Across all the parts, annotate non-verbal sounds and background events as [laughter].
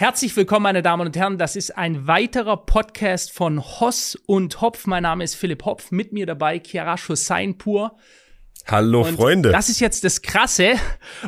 Herzlich willkommen, meine Damen und Herren. Das ist ein weiterer Podcast von Hoss und Hopf. Mein Name ist Philipp Hopf. Mit mir dabei Chiara Seinpur. Hallo und Freunde. Das ist jetzt das Krasse.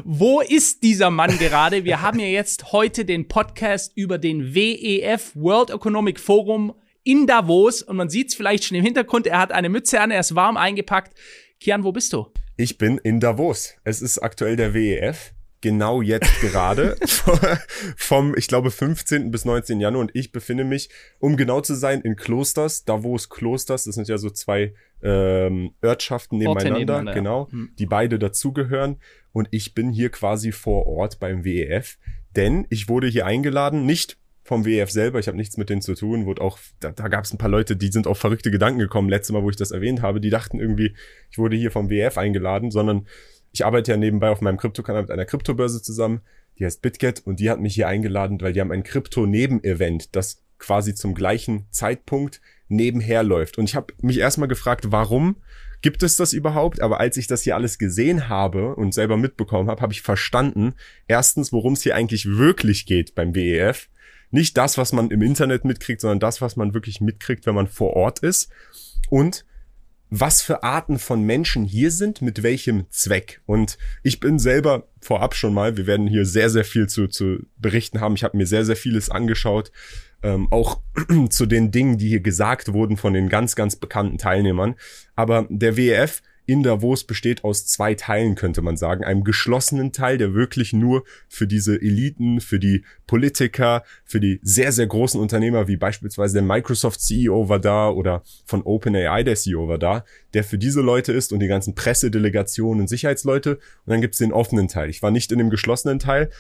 Wo ist dieser Mann gerade? Wir [laughs] haben ja jetzt heute den Podcast über den WEF World Economic Forum in Davos und man sieht es vielleicht schon im Hintergrund. Er hat eine Mütze an, er ist warm eingepackt. Kian, wo bist du? Ich bin in Davos. Es ist aktuell der WEF genau jetzt gerade [laughs] vom, ich glaube, 15. bis 19. Januar und ich befinde mich, um genau zu sein, in Klosters, Davos Klosters, das sind ja so zwei ähm, Örtschaften nebeneinander, nebeneinander genau, ja. Hm. die beide dazugehören und ich bin hier quasi vor Ort beim WEF, denn ich wurde hier eingeladen, nicht vom WEF selber, ich habe nichts mit denen zu tun, wurde auch, da, da gab es ein paar Leute, die sind auf verrückte Gedanken gekommen, letztes Mal, wo ich das erwähnt habe, die dachten irgendwie, ich wurde hier vom WEF eingeladen, sondern ich arbeite ja nebenbei auf meinem Krypto-Kanal mit einer Kryptobörse zusammen, die heißt BitGet und die hat mich hier eingeladen, weil die haben ein Krypto-Neben-Event, das quasi zum gleichen Zeitpunkt nebenher läuft. Und ich habe mich erstmal gefragt, warum gibt es das überhaupt? Aber als ich das hier alles gesehen habe und selber mitbekommen habe, habe ich verstanden, erstens, worum es hier eigentlich wirklich geht beim WEF. Nicht das, was man im Internet mitkriegt, sondern das, was man wirklich mitkriegt, wenn man vor Ort ist. Und was für Arten von Menschen hier sind, mit welchem Zweck. Und ich bin selber vorab schon mal, wir werden hier sehr, sehr viel zu, zu berichten haben. Ich habe mir sehr, sehr vieles angeschaut, ähm, auch [clears throat] zu den Dingen, die hier gesagt wurden von den ganz, ganz bekannten Teilnehmern. Aber der WEF in Davos besteht aus zwei Teilen, könnte man sagen. Einem geschlossenen Teil, der wirklich nur für diese Eliten, für die Politiker, für die sehr, sehr großen Unternehmer, wie beispielsweise der Microsoft CEO war da oder von OpenAI der CEO war da, der für diese Leute ist und die ganzen Pressedelegationen und Sicherheitsleute. Und dann gibt's den offenen Teil. Ich war nicht in dem geschlossenen Teil,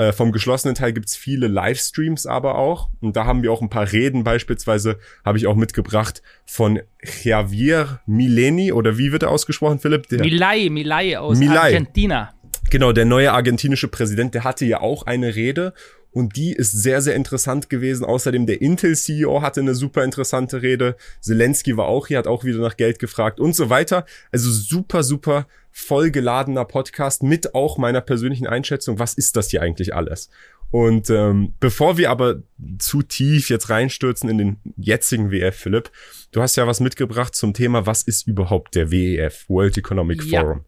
äh, vom geschlossenen Teil gibt's viele Livestreams aber auch. Und da haben wir auch ein paar Reden beispielsweise, habe ich auch mitgebracht von Javier Mileni oder wie wird er ausgesprochen, Philipp? Der Milay, Milay aus Milay. Argentina. Genau, der neue argentinische Präsident, der hatte ja auch eine Rede und die ist sehr, sehr interessant gewesen. Außerdem der Intel-CEO hatte eine super interessante Rede. Zelensky war auch hier, hat auch wieder nach Geld gefragt und so weiter. Also super, super vollgeladener Podcast mit auch meiner persönlichen Einschätzung. Was ist das hier eigentlich alles? Und ähm, bevor wir aber zu tief jetzt reinstürzen in den jetzigen WEF, Philipp, du hast ja was mitgebracht zum Thema, was ist überhaupt der WEF, World Economic Forum?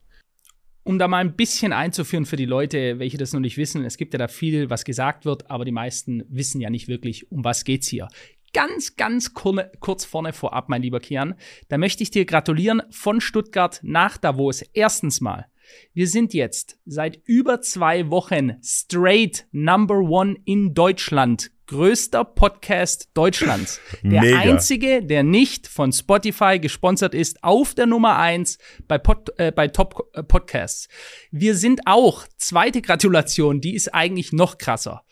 Um da mal ein bisschen einzuführen für die Leute, welche das noch nicht wissen, es gibt ja da viel, was gesagt wird, aber die meisten wissen ja nicht wirklich, um was geht's hier. Ganz, ganz kurz vorne vorab, mein lieber Kian, da möchte ich dir gratulieren von Stuttgart nach Davos. Erstens mal, wir sind jetzt seit über zwei Wochen straight Number One in Deutschland größter Podcast Deutschlands. [laughs] Der Mega. einzige, der nicht von Spotify gesponsert ist, auf der Nummer eins bei, Pod, äh, bei Top äh, Podcasts. Wir sind auch, zweite Gratulation, die ist eigentlich noch krasser.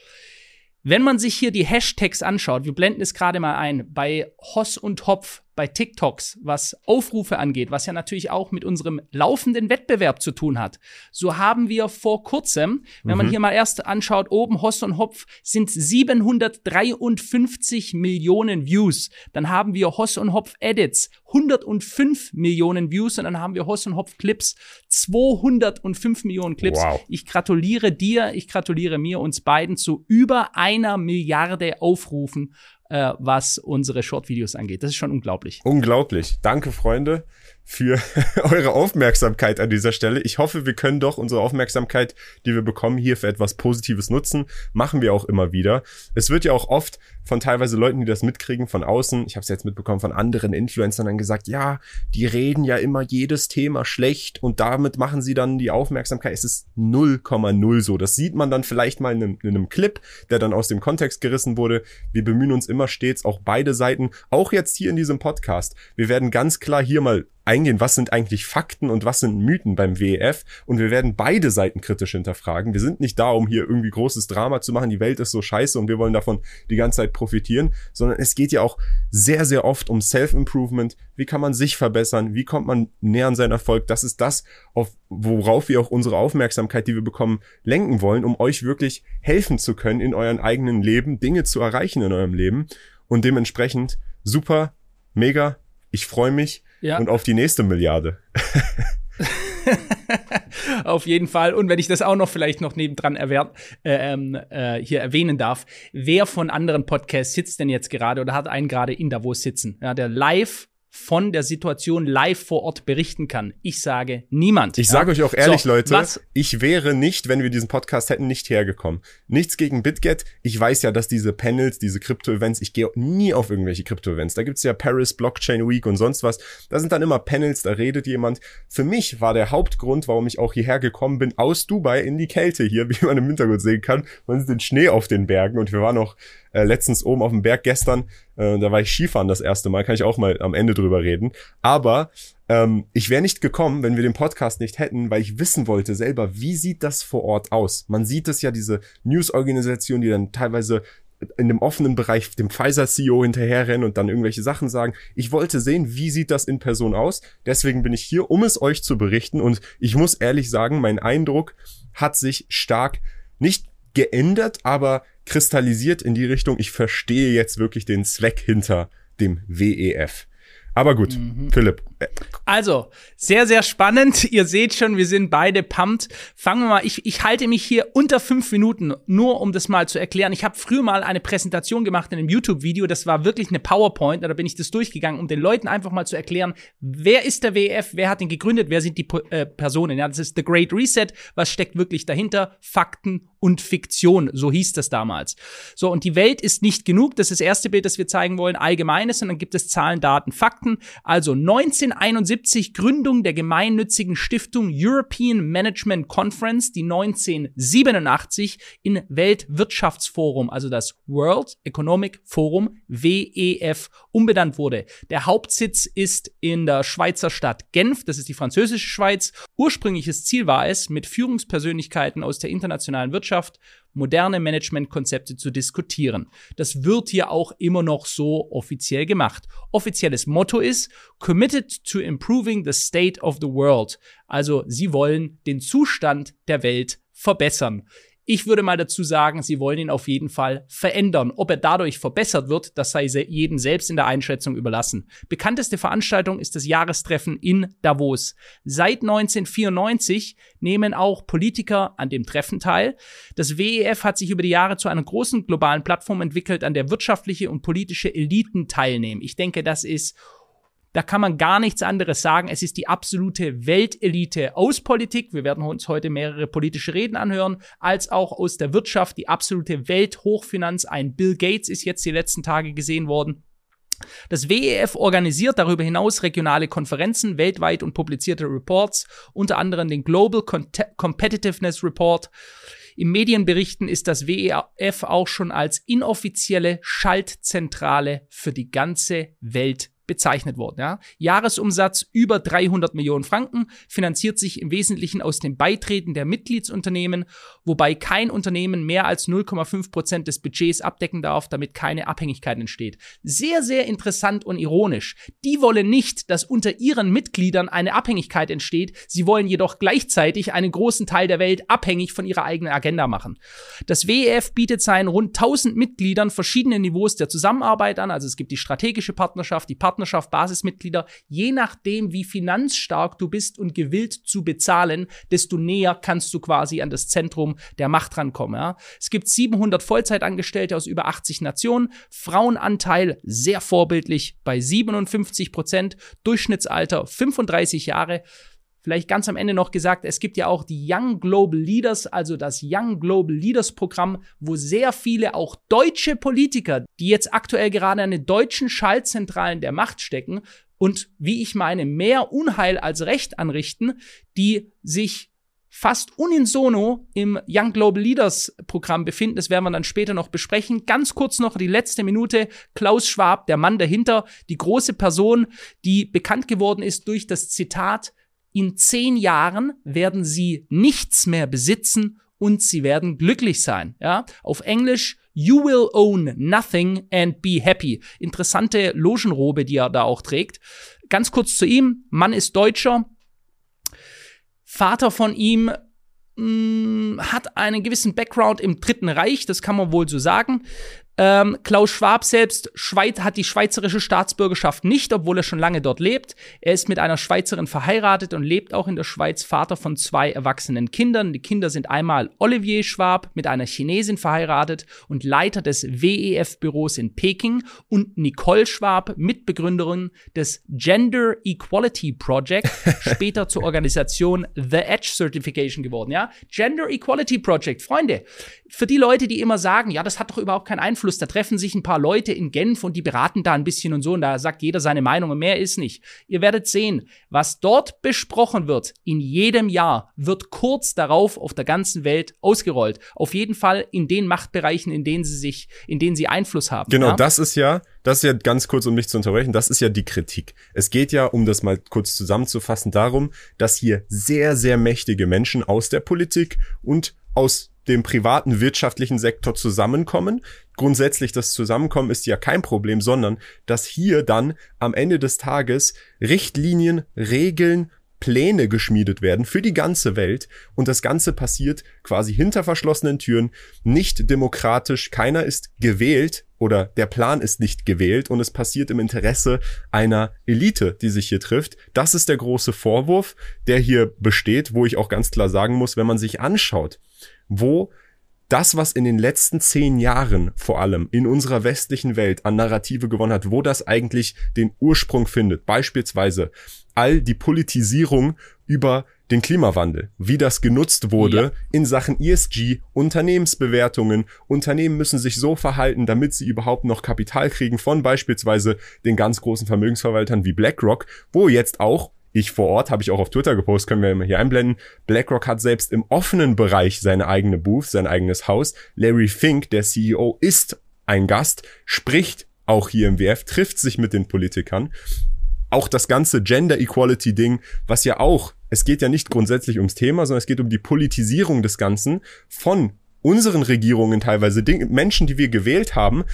Wenn man sich hier die Hashtags anschaut, wir blenden es gerade mal ein, bei Hoss und Hopf bei TikToks, was Aufrufe angeht, was ja natürlich auch mit unserem laufenden Wettbewerb zu tun hat. So haben wir vor kurzem, wenn mhm. man hier mal erst anschaut, oben Hoss und Hopf sind 753 Millionen Views. Dann haben wir Hoss und Hopf Edits 105 Millionen Views und dann haben wir Hoss und Hopf Clips 205 Millionen Clips. Wow. Ich gratuliere dir, ich gratuliere mir, uns beiden zu über einer Milliarde Aufrufen äh, was unsere Short-Videos angeht. Das ist schon unglaublich. Unglaublich. Danke, Freunde für [laughs] eure Aufmerksamkeit an dieser Stelle. Ich hoffe, wir können doch unsere Aufmerksamkeit, die wir bekommen, hier für etwas Positives nutzen. Machen wir auch immer wieder. Es wird ja auch oft von teilweise Leuten, die das mitkriegen, von außen, ich habe es jetzt mitbekommen, von anderen Influencern dann gesagt, ja, die reden ja immer jedes Thema schlecht und damit machen sie dann die Aufmerksamkeit. Es ist 0,0 so. Das sieht man dann vielleicht mal in einem, in einem Clip, der dann aus dem Kontext gerissen wurde. Wir bemühen uns immer stets, auch beide Seiten, auch jetzt hier in diesem Podcast. Wir werden ganz klar hier mal eingehen, was sind eigentlich Fakten und was sind Mythen beim WEF und wir werden beide Seiten kritisch hinterfragen. Wir sind nicht da, um hier irgendwie großes Drama zu machen, die Welt ist so scheiße und wir wollen davon die ganze Zeit profitieren, sondern es geht ja auch sehr, sehr oft um Self-Improvement. Wie kann man sich verbessern? Wie kommt man näher an seinen Erfolg? Das ist das, auf, worauf wir auch unsere Aufmerksamkeit, die wir bekommen, lenken wollen, um euch wirklich helfen zu können in euren eigenen Leben, Dinge zu erreichen in eurem Leben und dementsprechend super, mega, ich freue mich ja. und auf die nächste Milliarde. [laughs] Auf jeden Fall. Und wenn ich das auch noch vielleicht noch nebendran erwähnt, äh, ähm, äh, hier erwähnen darf, wer von anderen Podcasts sitzt denn jetzt gerade oder hat einen gerade in Davos sitzen, ja, der live von der Situation live vor Ort berichten kann. Ich sage niemand. Ich sage euch auch ehrlich, so, Leute, was? ich wäre nicht, wenn wir diesen Podcast hätten, nicht hergekommen. Nichts gegen BitGet. Ich weiß ja, dass diese Panels, diese Krypto-Events, ich gehe nie auf irgendwelche Krypto-Events. Da gibt's ja Paris Blockchain Week und sonst was. Da sind dann immer Panels, da redet jemand. Für mich war der Hauptgrund, warum ich auch hierher gekommen bin, aus Dubai in die Kälte hier, [laughs] wie man im Hintergrund sehen kann. Man sieht den Schnee auf den Bergen und wir waren auch äh, letztens oben auf dem Berg gestern, äh, da war ich Skifahren das erste Mal, kann ich auch mal am Ende drüber reden. Aber ähm, ich wäre nicht gekommen, wenn wir den Podcast nicht hätten, weil ich wissen wollte selber, wie sieht das vor Ort aus? Man sieht es ja, diese News-Organisation, die dann teilweise in dem offenen Bereich dem Pfizer-CEO hinterherrennen und dann irgendwelche Sachen sagen. Ich wollte sehen, wie sieht das in Person aus. Deswegen bin ich hier, um es euch zu berichten. Und ich muss ehrlich sagen, mein Eindruck hat sich stark nicht geändert, aber kristallisiert in die Richtung, ich verstehe jetzt wirklich den Zweck hinter dem WEF. Aber gut, mhm. Philipp. Also, sehr, sehr spannend. [laughs] Ihr seht schon, wir sind beide pumped. Fangen wir mal, ich, ich halte mich hier unter fünf Minuten, nur um das mal zu erklären. Ich habe früher mal eine Präsentation gemacht in einem YouTube-Video. Das war wirklich eine PowerPoint. Da bin ich das durchgegangen, um den Leuten einfach mal zu erklären, wer ist der WEF, wer hat ihn gegründet, wer sind die äh, Personen. Ja, das ist The Great Reset. Was steckt wirklich dahinter? Fakten und Fiktion. So hieß das damals. So, und die Welt ist nicht genug. Das ist das erste Bild, das wir zeigen wollen. Allgemeines. Und dann gibt es Zahlen, Daten, Fakten. Also 1971 Gründung der gemeinnützigen Stiftung European Management Conference, die 1987 in Weltwirtschaftsforum, also das World Economic Forum WEF, umbenannt wurde. Der Hauptsitz ist in der Schweizer Stadt Genf. Das ist die französische Schweiz. Ursprüngliches Ziel war es, mit Führungspersönlichkeiten aus der internationalen Wirtschaft Wirtschaft moderne Managementkonzepte zu diskutieren. Das wird hier auch immer noch so offiziell gemacht. Offizielles Motto ist Committed to improving the state of the world. Also sie wollen den Zustand der Welt verbessern. Ich würde mal dazu sagen, sie wollen ihn auf jeden Fall verändern. Ob er dadurch verbessert wird, das sei jedem selbst in der Einschätzung überlassen. Bekannteste Veranstaltung ist das Jahrestreffen in Davos. Seit 1994 nehmen auch Politiker an dem Treffen teil. Das WEF hat sich über die Jahre zu einer großen globalen Plattform entwickelt, an der wirtschaftliche und politische Eliten teilnehmen. Ich denke, das ist da kann man gar nichts anderes sagen. Es ist die absolute Weltelite aus Politik. Wir werden uns heute mehrere politische Reden anhören, als auch aus der Wirtschaft. Die absolute Welthochfinanz. Ein Bill Gates ist jetzt die letzten Tage gesehen worden. Das WEF organisiert darüber hinaus regionale Konferenzen weltweit und publizierte Reports, unter anderem den Global Competitiveness Report. Im Medienberichten ist das WEF auch schon als inoffizielle Schaltzentrale für die ganze Welt bezeichnet worden. Ja. Jahresumsatz über 300 Millionen Franken, finanziert sich im Wesentlichen aus den Beitreten der Mitgliedsunternehmen, wobei kein Unternehmen mehr als 0,5 Prozent des Budgets abdecken darf, damit keine Abhängigkeit entsteht. Sehr, sehr interessant und ironisch. Die wollen nicht, dass unter ihren Mitgliedern eine Abhängigkeit entsteht, sie wollen jedoch gleichzeitig einen großen Teil der Welt abhängig von ihrer eigenen Agenda machen. Das WEF bietet seinen rund 1000 Mitgliedern verschiedene Niveaus der Zusammenarbeit an, also es gibt die strategische Partnerschaft, die Partnerschaft Partnerschaft, Basismitglieder, je nachdem, wie finanzstark du bist und gewillt zu bezahlen, desto näher kannst du quasi an das Zentrum der Macht rankommen. Ja. Es gibt 700 Vollzeitangestellte aus über 80 Nationen, Frauenanteil sehr vorbildlich bei 57 Prozent, Durchschnittsalter 35 Jahre. Vielleicht ganz am Ende noch gesagt, es gibt ja auch die Young Global Leaders, also das Young Global Leaders Programm, wo sehr viele auch deutsche Politiker, die jetzt aktuell gerade an den deutschen Schaltzentralen der Macht stecken und wie ich meine, mehr Unheil als Recht anrichten, die sich fast unisono im Young Global Leaders Programm befinden. Das werden wir dann später noch besprechen. Ganz kurz noch die letzte Minute. Klaus Schwab, der Mann dahinter, die große Person, die bekannt geworden ist durch das Zitat, in zehn Jahren werden sie nichts mehr besitzen und sie werden glücklich sein. Ja, auf Englisch You will own nothing and be happy. Interessante Logenrobe, die er da auch trägt. Ganz kurz zu ihm. Mann ist Deutscher. Vater von ihm mh, mm, hat einen gewissen Background im Dritten Reich, das kann man wohl so sagen. Ähm, Klaus Schwab selbst Schweiz, hat die schweizerische Staatsbürgerschaft nicht, obwohl er schon lange dort lebt. Er ist mit einer Schweizerin verheiratet und lebt auch in der Schweiz, Vater von zwei erwachsenen Kindern. Die Kinder sind einmal Olivier Schwab mit einer Chinesin verheiratet und Leiter des WEF-Büros in Peking und Nicole Schwab, Mitbegründerin des Gender Equality Project, [laughs] später zur Organisation The Edge Certification geworden. Ja, Gender Equality Project, Freunde. Für die Leute, die immer sagen, ja, das hat doch überhaupt keinen Einfluss. Da treffen sich ein paar Leute in Genf und die beraten da ein bisschen und so und da sagt jeder seine Meinung und mehr ist nicht. Ihr werdet sehen, was dort besprochen wird in jedem Jahr, wird kurz darauf auf der ganzen Welt ausgerollt. Auf jeden Fall in den Machtbereichen, in denen sie sich, in denen sie Einfluss haben. Genau, ja? das ist ja, das ist ja ganz kurz, um mich zu unterbrechen, das ist ja die Kritik. Es geht ja, um das mal kurz zusammenzufassen, darum, dass hier sehr, sehr mächtige Menschen aus der Politik und aus dem privaten wirtschaftlichen Sektor zusammenkommen. Grundsätzlich das Zusammenkommen ist ja kein Problem, sondern dass hier dann am Ende des Tages Richtlinien, Regeln, Pläne geschmiedet werden für die ganze Welt und das Ganze passiert quasi hinter verschlossenen Türen, nicht demokratisch, keiner ist gewählt oder der Plan ist nicht gewählt und es passiert im Interesse einer Elite, die sich hier trifft. Das ist der große Vorwurf, der hier besteht, wo ich auch ganz klar sagen muss, wenn man sich anschaut, wo das, was in den letzten zehn Jahren vor allem in unserer westlichen Welt an Narrative gewonnen hat, wo das eigentlich den Ursprung findet. Beispielsweise all die Politisierung über den Klimawandel, wie das genutzt wurde ja. in Sachen ESG, Unternehmensbewertungen. Unternehmen müssen sich so verhalten, damit sie überhaupt noch Kapital kriegen von beispielsweise den ganz großen Vermögensverwaltern wie BlackRock, wo jetzt auch ich vor Ort, habe ich auch auf Twitter gepostet, können wir hier einblenden. BlackRock hat selbst im offenen Bereich seine eigene Booth, sein eigenes Haus. Larry Fink, der CEO, ist ein Gast, spricht auch hier im WF, trifft sich mit den Politikern. Auch das ganze Gender Equality Ding, was ja auch, es geht ja nicht grundsätzlich ums Thema, sondern es geht um die Politisierung des Ganzen von unseren Regierungen teilweise, Menschen, die wir gewählt haben,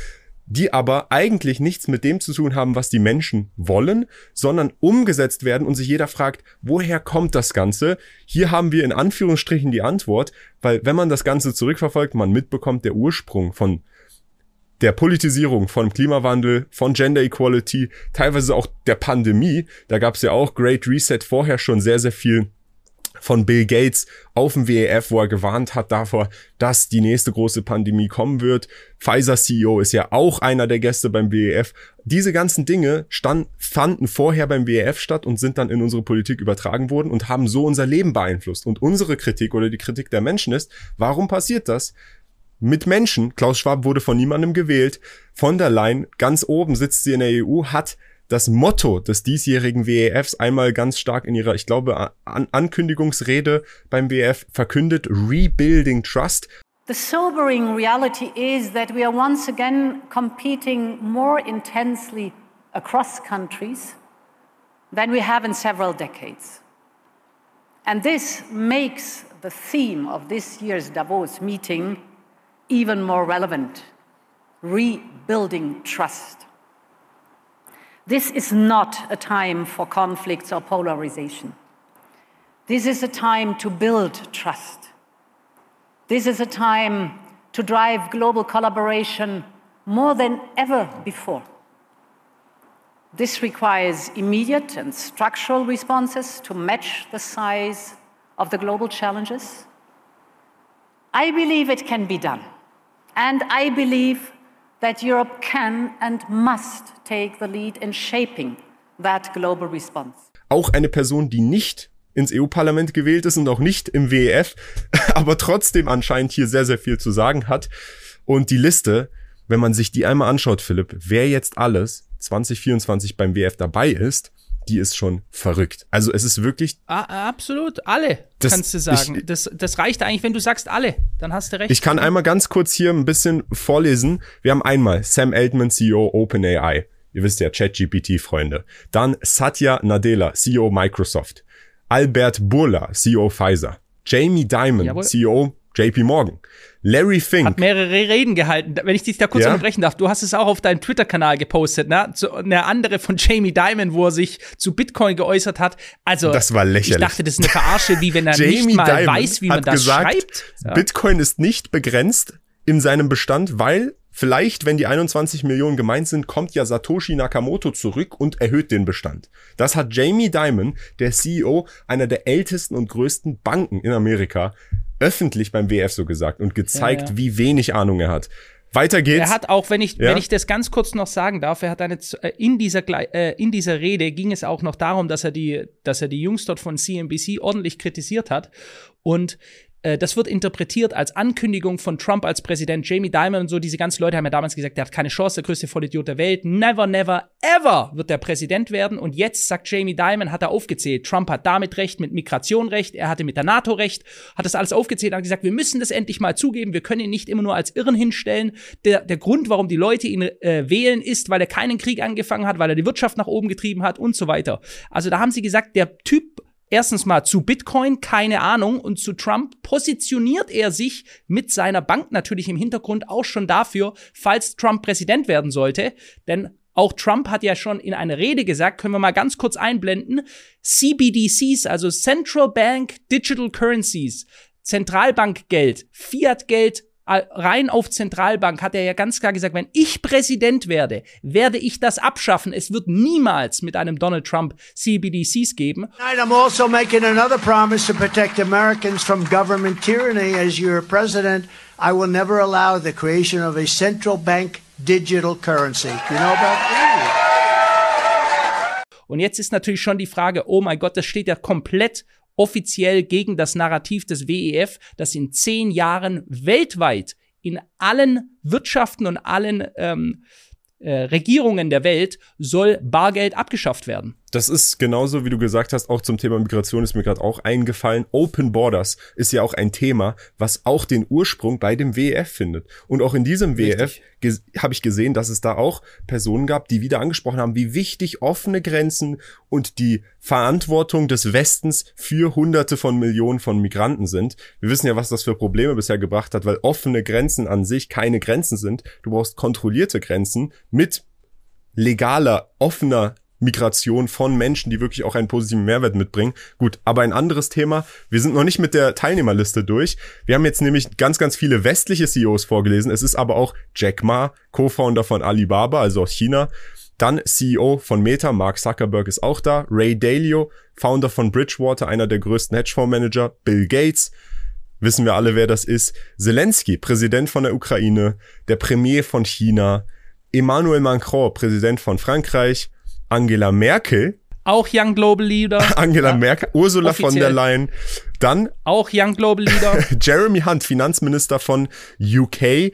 die aber eigentlich nichts mit dem zu tun haben, was die Menschen wollen, sondern umgesetzt werden und sich jeder fragt, woher kommt das Ganze? Hier haben wir in Anführungsstrichen die Antwort, weil wenn man das Ganze zurückverfolgt, man mitbekommt, der Ursprung von der Politisierung von Klimawandel, von Gender Equality, teilweise auch der Pandemie, da gab es ja auch Great Reset vorher schon sehr, sehr viel von Bill Gates auf dem WEF, wo er gewarnt hat davor, dass die nächste große Pandemie kommen wird. Pfizer CEO ist ja auch einer der Gäste beim WEF. Diese ganzen Dinge stand, fanden vorher beim WEF statt und sind dann in unsere Politik übertragen worden und haben so unser Leben beeinflusst. Und unsere Kritik oder die Kritik der Menschen ist, warum passiert das? Mit Menschen, Klaus Schwab wurde von niemandem gewählt, von der Leyen, ganz oben sitzt sie in der EU, hat das Motto des diesjährigen WEFs einmal ganz stark in ihrer, ich glaube, An Ankündigungsrede beim WEF verkündet, Rebuilding Trust. The sobering reality is that we are once again competing more intensely across countries than we have in several decades. And this makes the theme of this year's Davos meeting even more relevant rebuilding trust. This is not a time for conflicts or polarization. This is a time to build trust. This is a time to drive global collaboration more than ever before. This requires immediate and structural responses to match the size of the global challenges. I believe it can be done. And I believe that Europe can and must take the lead in shaping that global response. Auch eine Person, die nicht ins EU-Parlament gewählt ist und auch nicht im WEF, [laughs] aber trotzdem anscheinend hier sehr, sehr viel zu sagen hat. Und die Liste, wenn man sich die einmal anschaut, Philipp, wer jetzt alles 2024 beim WEF dabei ist, die ist schon verrückt. Also es ist wirklich. Ah, absolut, alle, das, kannst du sagen. Ich, das, das reicht eigentlich, wenn du sagst alle, dann hast du recht. Ich kann einmal ganz kurz hier ein bisschen vorlesen. Wir haben einmal Sam Altman, CEO OpenAI. Ihr wisst ja, ChatGPT, Freunde. Dann Satya Nadella, CEO Microsoft. Albert Burla, CEO Pfizer. Jamie Dimon, Jawohl. CEO JP Morgan. Larry Fink. Hat mehrere Reden gehalten. Wenn ich dich da kurz ja? unterbrechen darf, du hast es auch auf deinem Twitter-Kanal gepostet, ne? Zu, eine andere von Jamie Dimon, wo er sich zu Bitcoin geäußert hat. Also, das war lächerlich. Ich dachte, das ist eine Verarsche, wie wenn er [laughs] nicht mal Dimon weiß, wie man das gesagt, schreibt. Ja. Bitcoin ist nicht begrenzt in seinem Bestand, weil vielleicht, wenn die 21 Millionen gemeint sind, kommt ja Satoshi Nakamoto zurück und erhöht den Bestand. Das hat Jamie Dimon, der CEO einer der ältesten und größten Banken in Amerika, öffentlich beim WF so gesagt und gezeigt, ja, ja. wie wenig Ahnung er hat. Weiter geht's. Er hat auch, wenn ich, ja? wenn ich das ganz kurz noch sagen darf, er hat eine, äh, in dieser, äh, in dieser Rede ging es auch noch darum, dass er die, dass er die Jungs dort von CNBC ordentlich kritisiert hat. Und äh, das wird interpretiert als Ankündigung von Trump als Präsident. Jamie Dimon und so, diese ganzen Leute haben ja damals gesagt, der hat keine Chance, der größte Vollidiot der Welt. Never, never, ever wird der Präsident werden. Und jetzt sagt Jamie Dimon, hat er aufgezählt, Trump hat damit recht, mit Migration recht, er hatte mit der NATO recht, hat das alles aufgezählt und hat gesagt, wir müssen das endlich mal zugeben, wir können ihn nicht immer nur als Irren hinstellen. Der, der Grund, warum die Leute ihn äh, wählen, ist, weil er keinen Krieg angefangen hat, weil er die Wirtschaft nach oben getrieben hat und so weiter. Also da haben sie gesagt, der Typ erstens mal zu Bitcoin keine Ahnung und zu Trump positioniert er sich mit seiner Bank natürlich im Hintergrund auch schon dafür, falls Trump Präsident werden sollte. Denn auch Trump hat ja schon in einer Rede gesagt, können wir mal ganz kurz einblenden, CBDCs, also Central Bank Digital Currencies, Zentralbankgeld, Fiatgeld rein auf Zentralbank hat er ja ganz klar gesagt, wenn ich Präsident werde, werde ich das abschaffen. Es wird niemals mit einem Donald Trump CBDCs geben. I'm also making another promise to protect Americans from government tyranny as your president. I will never allow the creation of a central bank digital currency. You know about that? Und jetzt ist natürlich schon die Frage, oh mein Gott, das steht ja komplett offiziell gegen das Narrativ des WEF, das in zehn Jahren weltweit in allen Wirtschaften und allen ähm, äh, Regierungen der Welt soll Bargeld abgeschafft werden. Das ist genauso, wie du gesagt hast, auch zum Thema Migration ist mir gerade auch eingefallen. Open Borders ist ja auch ein Thema, was auch den Ursprung bei dem WEF findet. Und auch in diesem WEF habe ich gesehen, dass es da auch Personen gab, die wieder angesprochen haben, wie wichtig offene Grenzen und die Verantwortung des Westens für Hunderte von Millionen von Migranten sind. Wir wissen ja, was das für Probleme bisher gebracht hat, weil offene Grenzen an sich keine Grenzen sind. Du brauchst kontrollierte Grenzen mit legaler, offener Migration von Menschen, die wirklich auch einen positiven Mehrwert mitbringen. Gut, aber ein anderes Thema. Wir sind noch nicht mit der Teilnehmerliste durch. Wir haben jetzt nämlich ganz, ganz viele westliche CEOs vorgelesen. Es ist aber auch Jack Ma, Co-Founder von Alibaba, also aus China. Dann CEO von Meta, Mark Zuckerberg ist auch da. Ray Dalio, Founder von Bridgewater, einer der größten Hedgefondsmanager. Bill Gates, wissen wir alle, wer das ist. Zelensky, Präsident von der Ukraine. Der Premier von China. Emmanuel Macron, Präsident von Frankreich. Angela Merkel. Auch Young Global Leader. [laughs] Angela ja, Merkel, Ursula offiziell. von der Leyen. Dann. Auch Young Global Leader. [laughs] Jeremy Hunt, Finanzminister von UK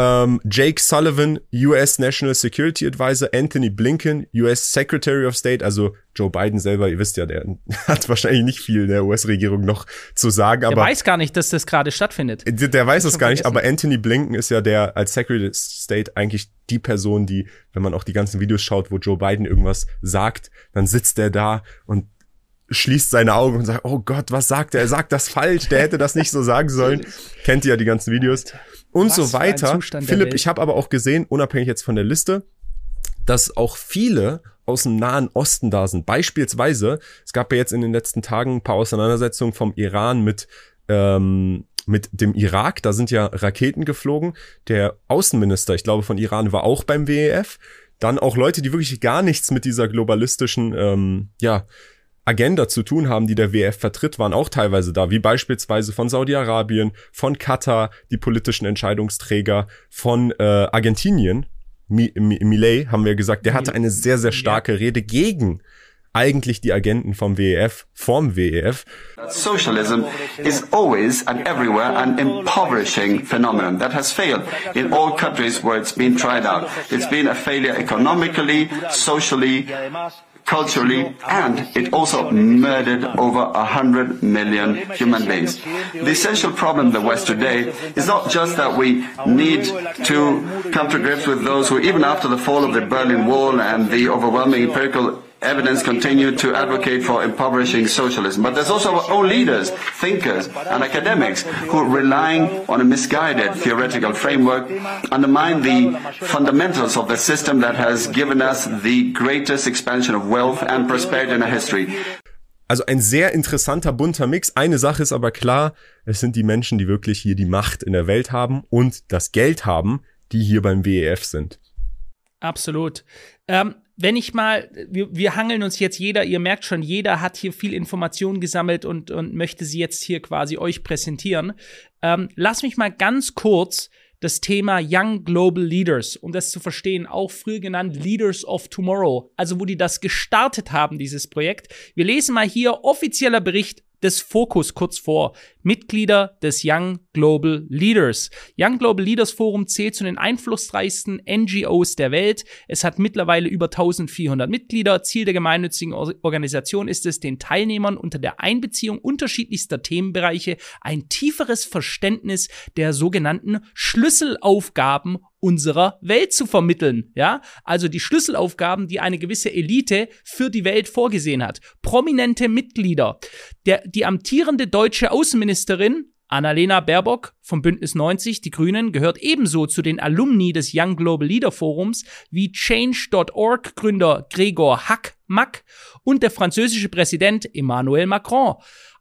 ähm, Jake Sullivan, US National Security Advisor, Anthony Blinken, US Secretary of State, also Joe Biden selber, ihr wisst ja, der [laughs] hat wahrscheinlich nicht viel der US-Regierung noch zu sagen. Aber der weiß gar nicht, dass das gerade stattfindet. Der, der weiß es gar nicht, aber Anthony Blinken ist ja der als Secretary of State eigentlich die Person, die, wenn man auch die ganzen Videos schaut, wo Joe Biden irgendwas sagt, dann sitzt der da und schließt seine Augen und sagt, oh Gott, was sagt er? Er sagt das falsch, der hätte das nicht so sagen sollen. [laughs] Kennt ihr ja die ganzen Videos und Was so weiter. Philipp, ich habe aber auch gesehen, unabhängig jetzt von der Liste, dass auch viele aus dem Nahen Osten da sind. Beispielsweise, es gab ja jetzt in den letzten Tagen ein paar Auseinandersetzungen vom Iran mit ähm, mit dem Irak, da sind ja Raketen geflogen. Der Außenminister, ich glaube von Iran, war auch beim WEF. Dann auch Leute, die wirklich gar nichts mit dieser globalistischen, ähm, ja, Agenda zu tun haben, die der WF vertritt, waren auch teilweise da, wie beispielsweise von Saudi-Arabien, von Katar, die politischen Entscheidungsträger, von äh, Argentinien, Millet, haben wir gesagt, der hatte eine sehr, sehr starke Rede gegen eigentlich die Agenten vom WEF, vom WEF. Socialism is always and everywhere an impoverishing phenomenon that has failed in all countries where it's been tried out. It's been a failure economically, socially, culturally, and it also murdered over a hundred million human beings. The essential problem in the West today is not just that we need to come to grips with those who, even after the fall of the Berlin Wall and the overwhelming empirical evidence continue to advocate for impoverishing socialism. But there's also our own leaders, thinkers, and academics who, relying on a misguided theoretical framework, undermine the fundamentals of the system that has given us the greatest expansion of wealth and prosperity in our history. Also ein sehr interessanter bunter Mix. Eine Sache ist aber klar, es sind die Menschen, die wirklich hier die Macht in der Welt haben und das Geld haben, die hier beim WEF sind. Absolut. Ähm, wenn ich mal, wir, wir hangeln uns jetzt jeder, ihr merkt schon, jeder hat hier viel Information gesammelt und, und möchte sie jetzt hier quasi euch präsentieren. Ähm, lass mich mal ganz kurz das Thema Young Global Leaders, um das zu verstehen, auch früher genannt Leaders of Tomorrow, also wo die das gestartet haben, dieses Projekt. Wir lesen mal hier offizieller Bericht des Fokus kurz vor. Mitglieder des Young Global Leaders. Young Global Leaders Forum zählt zu den einflussreichsten NGOs der Welt. Es hat mittlerweile über 1400 Mitglieder. Ziel der gemeinnützigen Organisation ist es, den Teilnehmern unter der Einbeziehung unterschiedlichster Themenbereiche ein tieferes Verständnis der sogenannten Schlüsselaufgaben unserer Welt zu vermitteln, ja? Also die Schlüsselaufgaben, die eine gewisse Elite für die Welt vorgesehen hat. Prominente Mitglieder. Der, die amtierende deutsche Außenministerin Annalena Baerbock vom Bündnis 90, die Grünen, gehört ebenso zu den Alumni des Young Global Leader Forums wie Change.org Gründer Gregor Hack Mack und der französische Präsident Emmanuel Macron.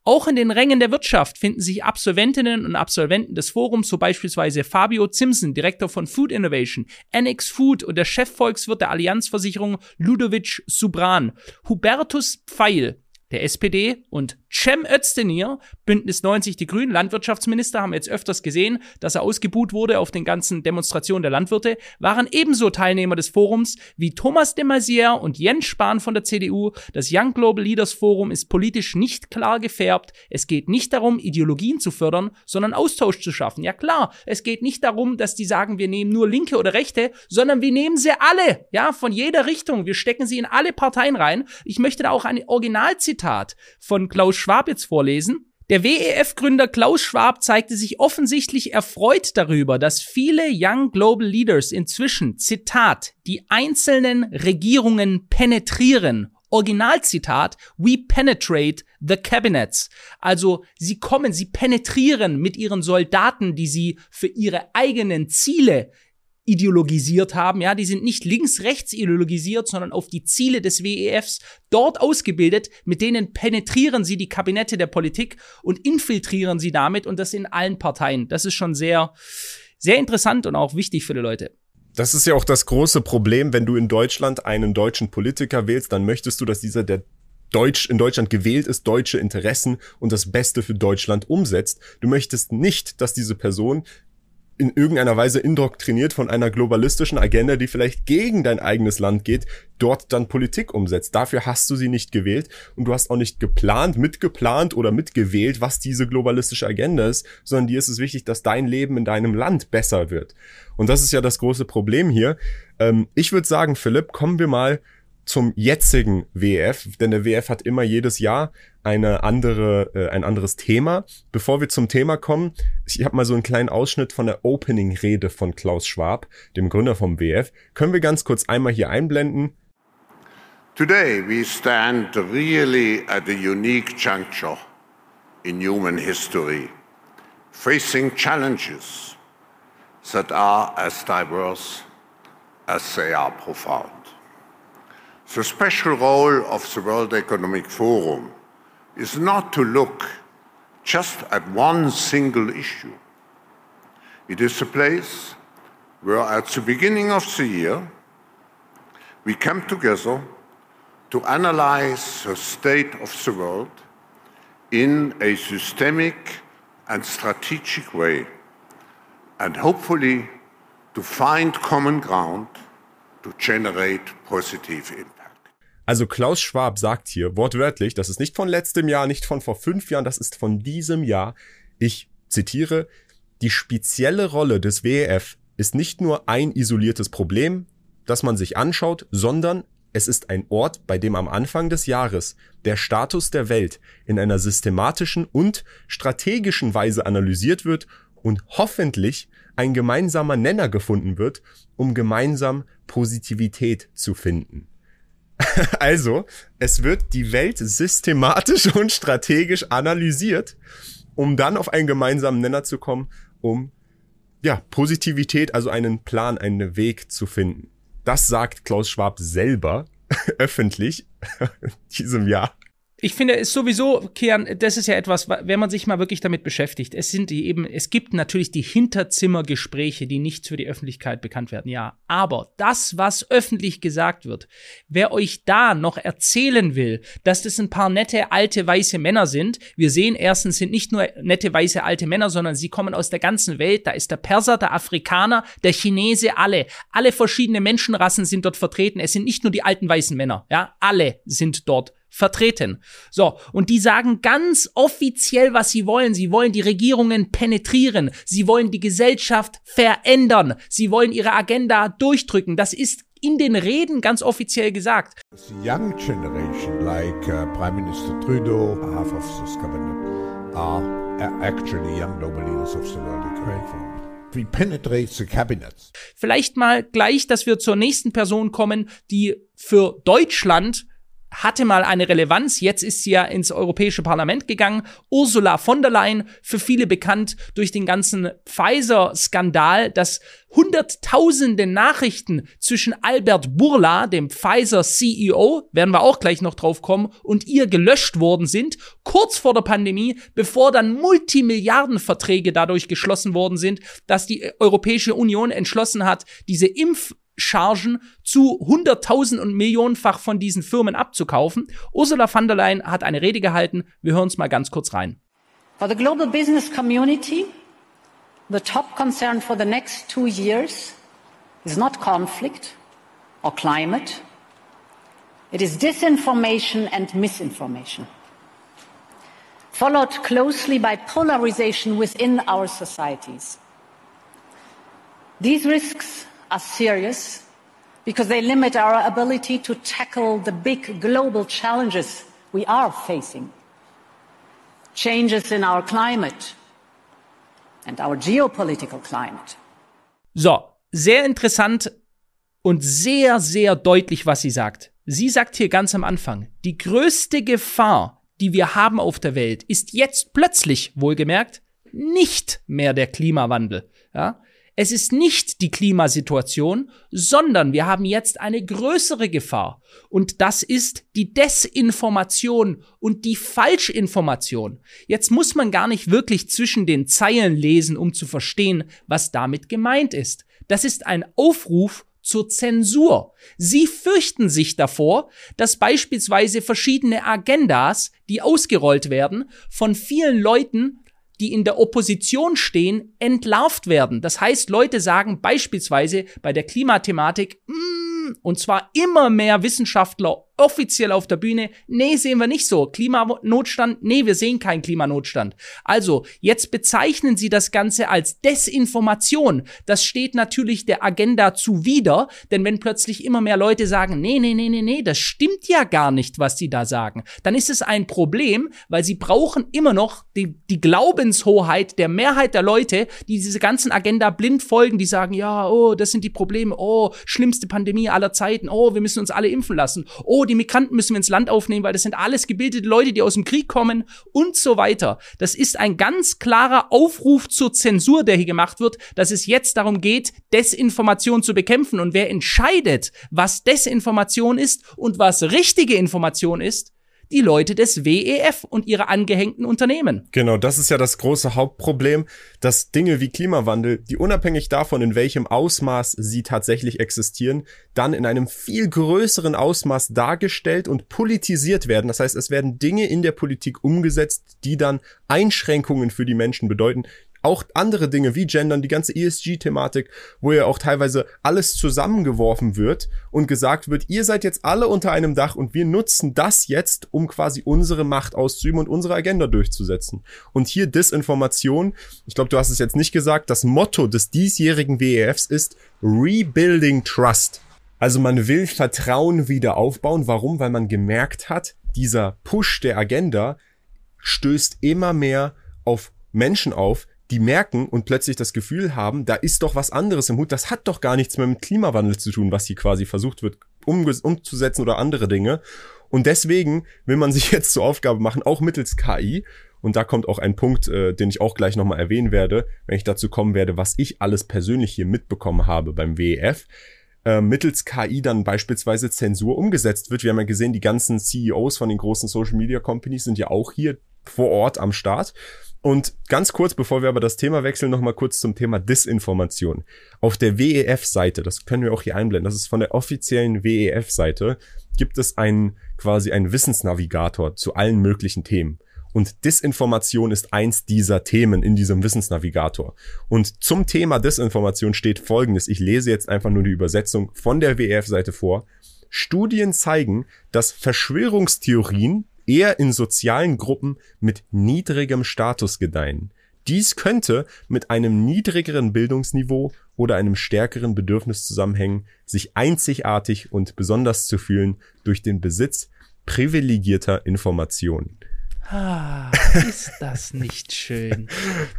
Auch in den Rängen der Wirtschaft finden sich Absolventinnen und Absolventen des Forums, so beispielsweise Fabio Zimsen, Direktor von Food Innovation, NX Food und der Chefvolkswirt der Allianzversicherung Ludovic Subran, Hubertus Pfeil, der SPD und Cem Özdemir, Bündnis 90 Die Grünen, Landwirtschaftsminister, haben jetzt öfters gesehen, dass er ausgebuht wurde auf den ganzen Demonstrationen der Landwirte, waren ebenso Teilnehmer des Forums wie Thomas de Maizière und Jens Spahn von der CDU. Das Young Global Leaders Forum ist politisch nicht klar gefärbt. Es geht nicht darum, Ideologien zu fördern, sondern Austausch zu schaffen. Ja klar, es geht nicht darum, dass die sagen, wir nehmen nur Linke oder Rechte, sondern wir nehmen sie alle, ja, von jeder Richtung. Wir stecken sie in alle Parteien rein. Ich möchte da auch ein Originalzitat von Klaus Schwab jetzt vorlesen. Der WEF-Gründer Klaus Schwab zeigte sich offensichtlich erfreut darüber, dass viele Young Global Leaders inzwischen, Zitat, die einzelnen Regierungen penetrieren. Originalzitat, we penetrate the cabinets. Also sie kommen, sie penetrieren mit ihren Soldaten, die sie für ihre eigenen Ziele ideologisiert haben. Ja, die sind nicht links-rechts ideologisiert, sondern auf die Ziele des WEFs dort ausgebildet. Mit denen penetrieren sie die Kabinette der Politik und infiltrieren sie damit und das in allen Parteien. Das ist schon sehr, sehr interessant und auch wichtig für die Leute. Das ist ja auch das große Problem, wenn du in Deutschland einen deutschen Politiker wählst, dann möchtest du, dass dieser der Deutsch in Deutschland gewählt ist, deutsche Interessen und das Beste für Deutschland umsetzt. Du möchtest nicht, dass diese Person in irgendeiner Weise indoktriniert von einer globalistischen Agenda, die vielleicht gegen dein eigenes Land geht, dort dann Politik umsetzt. Dafür hast du sie nicht gewählt und du hast auch nicht geplant, mitgeplant oder mitgewählt, was diese globalistische Agenda ist, sondern dir ist es wichtig, dass dein Leben in deinem Land besser wird. Und das ist ja das große Problem hier. Ähm, ich würde sagen, Philipp, kommen wir mal zum jetzigen WF, denn der WF hat immer jedes Jahr eine andere, äh, ein anderes Thema. Bevor wir zum Thema kommen, ich habe mal so einen kleinen Ausschnitt von der Opening-Rede von Klaus Schwab, dem Gründer vom WF. Können wir ganz kurz einmal hier einblenden? Today we stand really at a unique juncture in human history, facing challenges that are as diverse as they are profound. The special role of the World Economic Forum is not to look just at one single issue. It is a place where at the beginning of the year we come together to analyze the state of the world in a systemic and strategic way and hopefully to find common ground to generate positive impact. Also Klaus Schwab sagt hier wortwörtlich, das ist nicht von letztem Jahr, nicht von vor fünf Jahren, das ist von diesem Jahr. Ich zitiere, die spezielle Rolle des WEF ist nicht nur ein isoliertes Problem, das man sich anschaut, sondern es ist ein Ort, bei dem am Anfang des Jahres der Status der Welt in einer systematischen und strategischen Weise analysiert wird und hoffentlich ein gemeinsamer Nenner gefunden wird, um gemeinsam Positivität zu finden. [laughs] Also, es wird die Welt systematisch [laughs] und strategisch analysiert, um dann auf einen gemeinsamen Nenner zu kommen, um ja, Positivität, also einen Plan, einen Weg zu finden. Das sagt Klaus Schwab selber [laughs] öffentlich diesem Jahr. Ich finde es sowieso, Kian, das ist ja etwas, wenn man sich mal wirklich damit beschäftigt. Es sind die eben, es gibt natürlich die Hinterzimmergespräche, die nicht für die Öffentlichkeit bekannt werden, ja. Aber das, was öffentlich gesagt wird, wer euch da noch erzählen will, dass das ein paar nette alte weiße Männer sind, wir sehen erstens sind nicht nur nette weiße alte Männer, sondern sie kommen aus der ganzen Welt. Da ist der Perser, der Afrikaner, der Chinese, alle, alle verschiedene Menschenrassen sind dort vertreten. Es sind nicht nur die alten weißen Männer, ja, alle sind dort vertreten. So, und die sagen ganz offiziell, was sie wollen. Sie wollen die Regierungen penetrieren. Sie wollen die Gesellschaft verändern. Sie wollen ihre Agenda durchdrücken. Das ist in den Reden ganz offiziell gesagt. The young generation, like uh, Prime Minister Trudeau, half of this cabinet, are actually young global leaders of the world. We penetrate the cabinets. Vielleicht mal gleich, dass wir zur nächsten Person kommen, die für Deutschland hatte mal eine Relevanz. Jetzt ist sie ja ins Europäische Parlament gegangen. Ursula von der Leyen, für viele bekannt durch den ganzen Pfizer-Skandal, dass hunderttausende Nachrichten zwischen Albert Burla, dem Pfizer-CEO, werden wir auch gleich noch drauf kommen, und ihr gelöscht worden sind, kurz vor der Pandemie, bevor dann Multimilliardenverträge dadurch geschlossen worden sind, dass die Europäische Union entschlossen hat, diese Impf Chargen zu hunderttausend und millionenfach von diesen Firmen abzukaufen. Ursula von der Leyen hat eine Rede gehalten. Wir hören uns mal ganz kurz rein. For the global business community, the top concern for the next two years is not conflict or climate. It is disinformation and misinformation, followed closely by polarization within our societies. These risks are serious because they limit our ability to tackle the big global challenges we are facing. Changes in our climate and our geopolitical climate. So, sehr interessant und sehr, sehr deutlich, was sie sagt. Sie sagt hier ganz am Anfang, die größte Gefahr, die wir haben auf der Welt, ist jetzt plötzlich, wohlgemerkt, nicht mehr der Klimawandel. Ja? Es ist nicht die Klimasituation, sondern wir haben jetzt eine größere Gefahr. Und das ist die Desinformation und die Falschinformation. Jetzt muss man gar nicht wirklich zwischen den Zeilen lesen, um zu verstehen, was damit gemeint ist. Das ist ein Aufruf zur Zensur. Sie fürchten sich davor, dass beispielsweise verschiedene Agendas, die ausgerollt werden, von vielen Leuten die in der Opposition stehen, entlarvt werden. Das heißt, Leute sagen beispielsweise bei der Klimathematik, mm, und zwar immer mehr Wissenschaftler offiziell auf der Bühne, nee, sehen wir nicht so. Klimanotstand, nee, wir sehen keinen Klimanotstand. Also, jetzt bezeichnen Sie das Ganze als Desinformation. Das steht natürlich der Agenda zuwider, denn wenn plötzlich immer mehr Leute sagen, nee, nee, nee, nee, nee, das stimmt ja gar nicht, was Sie da sagen, dann ist es ein Problem, weil Sie brauchen immer noch die, die Glaubenshoheit der Mehrheit der Leute, die diese ganzen Agenda blind folgen, die sagen, ja, oh, das sind die Probleme, oh, schlimmste Pandemie aller Zeiten, oh, wir müssen uns alle impfen lassen, oh, die Migranten müssen wir ins Land aufnehmen, weil das sind alles gebildete Leute, die aus dem Krieg kommen und so weiter. Das ist ein ganz klarer Aufruf zur Zensur, der hier gemacht wird, dass es jetzt darum geht, Desinformation zu bekämpfen. Und wer entscheidet, was Desinformation ist und was richtige Information ist, die Leute des WEF und ihre angehängten Unternehmen. Genau, das ist ja das große Hauptproblem, dass Dinge wie Klimawandel, die unabhängig davon, in welchem Ausmaß sie tatsächlich existieren, dann in einem viel größeren Ausmaß dargestellt und politisiert werden. Das heißt, es werden Dinge in der Politik umgesetzt, die dann Einschränkungen für die Menschen bedeuten, auch andere Dinge wie Gendern, die ganze ESG-Thematik, wo ja auch teilweise alles zusammengeworfen wird und gesagt wird, ihr seid jetzt alle unter einem Dach und wir nutzen das jetzt, um quasi unsere Macht auszuüben und unsere Agenda durchzusetzen. Und hier Disinformation, ich glaube, du hast es jetzt nicht gesagt, das Motto des diesjährigen WEFs ist Rebuilding Trust. Also man will Vertrauen wieder aufbauen. Warum? Weil man gemerkt hat, dieser Push der Agenda stößt immer mehr auf Menschen auf, die merken und plötzlich das Gefühl haben, da ist doch was anderes im Hut, das hat doch gar nichts mehr mit Klimawandel zu tun, was hier quasi versucht wird umzusetzen oder andere Dinge. Und deswegen will man [laughs] sich jetzt zur Aufgabe machen, auch mittels KI, und da kommt auch ein Punkt, äh, den ich auch gleich nochmal erwähnen werde, wenn ich dazu kommen werde, was ich alles persönlich hier mitbekommen habe beim WEF, äh, mittels KI dann beispielsweise Zensur umgesetzt wird. Wir haben ja gesehen, die ganzen CEOs von den großen Social Media Companies sind ja auch hier vor Ort am Start. Und ganz kurz, bevor wir aber das Thema wechseln, noch mal kurz zum Thema Disinformation. Auf der WEF-Seite, das können wir auch hier einblenden, das ist von der offiziellen WEF-Seite, gibt es einen quasi einen Wissensnavigator zu allen möglichen Themen. Und Disinformation ist eins dieser Themen in diesem Wissensnavigator. Und zum Thema Disinformation steht Folgendes. Ich lese jetzt einfach nur die Übersetzung von der WEF-Seite vor. Studien zeigen, dass Verschwörungstheorien eher in sozialen Gruppen mit niedrigem Status gedeihen. Dies könnte mit einem niedrigeren Bildungsniveau oder einem stärkeren Bedürfnis zusammenhängen, sich einzigartig und besonders zu fühlen durch den Besitz privilegierter Informationen. Ah, ist das nicht schön?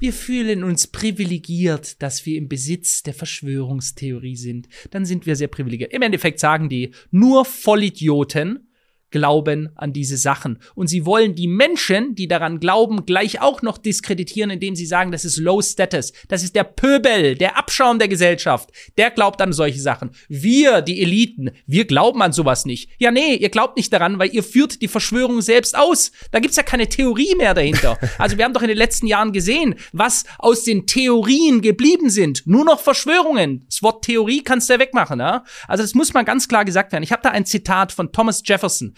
Wir fühlen uns privilegiert, dass wir im Besitz der Verschwörungstheorie sind. Dann sind wir sehr privilegiert. Im Endeffekt sagen die, nur Vollidioten glauben an diese Sachen. Und sie wollen die Menschen, die daran glauben, gleich auch noch diskreditieren, indem sie sagen, das ist Low Status. Das ist der Pöbel, der Abschaum der Gesellschaft. Der glaubt an solche Sachen. Wir, die Eliten, wir glauben an sowas nicht. Ja, nee, ihr glaubt nicht daran, weil ihr führt die Verschwörung selbst aus. Da gibt's ja keine Theorie mehr dahinter. Also wir haben doch in den letzten Jahren gesehen, was aus den Theorien geblieben sind. Nur noch Verschwörungen. Das Wort Theorie kannst du ja wegmachen, ja? Also das muss mal ganz klar gesagt werden. Ich habe da ein Zitat von Thomas Jefferson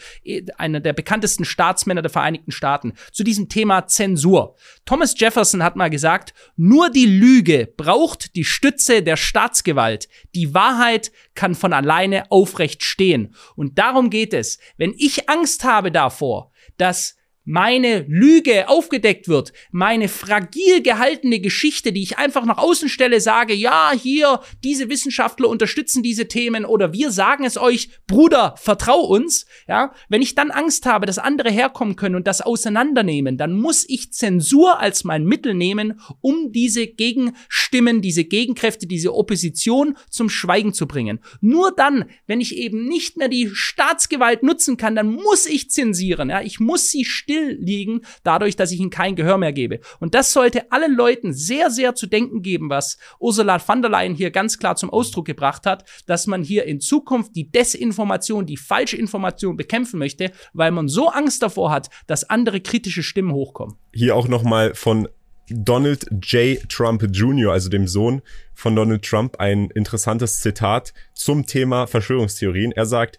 einer der bekanntesten Staatsmänner der Vereinigten Staaten, zu diesem Thema Zensur. Thomas Jefferson hat mal gesagt, nur die Lüge braucht die Stütze der Staatsgewalt. Die Wahrheit kann von alleine aufrecht stehen. Und darum geht es. Wenn ich Angst habe davor, dass meine Lüge aufgedeckt wird, meine fragil gehaltene Geschichte, die ich einfach nach außen stelle, sage, ja, hier, diese Wissenschaftler unterstützen diese Themen oder wir sagen es euch, Bruder, vertrau uns, ja, wenn ich dann Angst habe, dass andere herkommen können und das auseinandernehmen, dann muss ich Zensur als mein Mittel nehmen, um diese Gegenstimmen, diese Gegenkräfte, diese Opposition zum Schweigen zu bringen. Nur dann, wenn ich eben nicht mehr die Staatsgewalt nutzen kann, dann muss ich zensieren, ja, ich muss sie still liegen, dadurch, dass ich ihnen kein Gehör mehr gebe. Und das sollte allen Leuten sehr, sehr zu denken geben, was Ursula von der Leyen hier ganz klar zum Ausdruck gebracht hat, dass man hier in Zukunft die Desinformation, die falsche Information bekämpfen möchte, weil man so Angst davor hat, dass andere kritische Stimmen hochkommen. Hier auch nochmal von Donald J. Trump Jr., also dem Sohn von Donald Trump, ein interessantes Zitat zum Thema Verschwörungstheorien. Er sagt,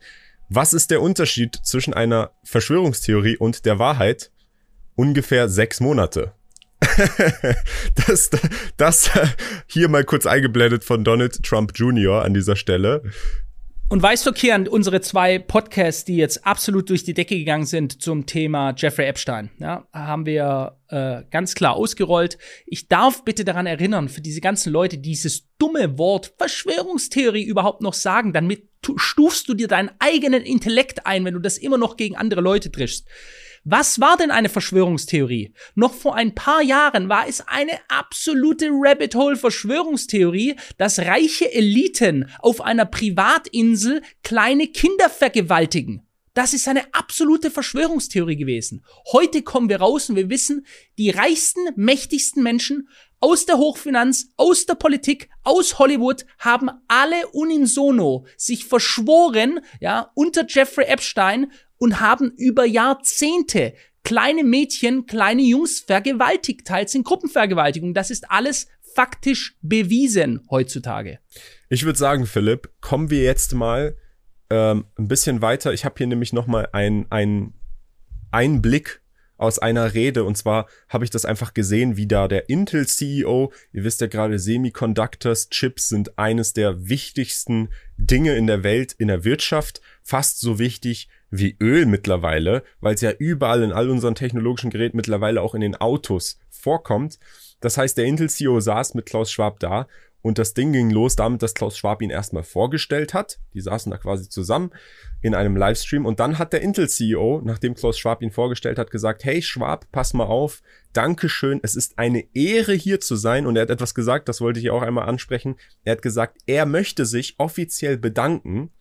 was ist der Unterschied zwischen einer Verschwörungstheorie und der Wahrheit? Ungefähr sechs Monate. [laughs] das, das hier mal kurz eingeblendet von Donald Trump Jr. an dieser Stelle. Und weißt du, Kian, unsere zwei Podcasts, die jetzt absolut durch die Decke gegangen sind zum Thema Jeffrey Epstein, ja, haben wir äh, ganz klar ausgerollt. Ich darf bitte daran erinnern, für diese ganzen Leute, die dieses dumme Wort Verschwörungstheorie überhaupt noch sagen, damit stufst du dir deinen eigenen Intellekt ein, wenn du das immer noch gegen andere Leute triffst. Was war denn eine Verschwörungstheorie? Noch vor ein paar Jahren war es eine absolute Rabbit Hole Verschwörungstheorie, dass reiche Eliten auf einer Privatinsel kleine Kinder vergewaltigen. Das ist eine absolute Verschwörungstheorie gewesen. Heute kommen wir raus und wir wissen, die reichsten, mächtigsten Menschen aus der Hochfinanz, aus der Politik, aus Hollywood haben alle unisono sich verschworen, ja, unter Jeffrey Epstein und haben über Jahrzehnte kleine Mädchen, kleine Jungs vergewaltigt, teils in Gruppenvergewaltigung. Das ist alles faktisch bewiesen heutzutage. Ich würde sagen, Philipp, kommen wir jetzt mal ähm, ein bisschen weiter. Ich habe hier nämlich noch mal ein, ein Einblick aus einer Rede. Und zwar habe ich das einfach gesehen, wie da der Intel-CEO, ihr wisst ja gerade, Semiconductors, Chips sind eines der wichtigsten Dinge in der Welt, in der Wirtschaft, fast so wichtig wie Öl mittlerweile, weil es ja überall in all unseren technologischen Geräten mittlerweile auch in den Autos vorkommt. Das heißt, der Intel-CEO saß mit Klaus Schwab da und das Ding ging los damit, dass Klaus Schwab ihn erstmal vorgestellt hat. Die saßen da quasi zusammen in einem Livestream. Und dann hat der Intel-CEO, nachdem Klaus Schwab ihn vorgestellt hat, gesagt, hey Schwab, pass mal auf. Dankeschön. Es ist eine Ehre hier zu sein. Und er hat etwas gesagt, das wollte ich auch einmal ansprechen. Er hat gesagt, er möchte sich offiziell bedanken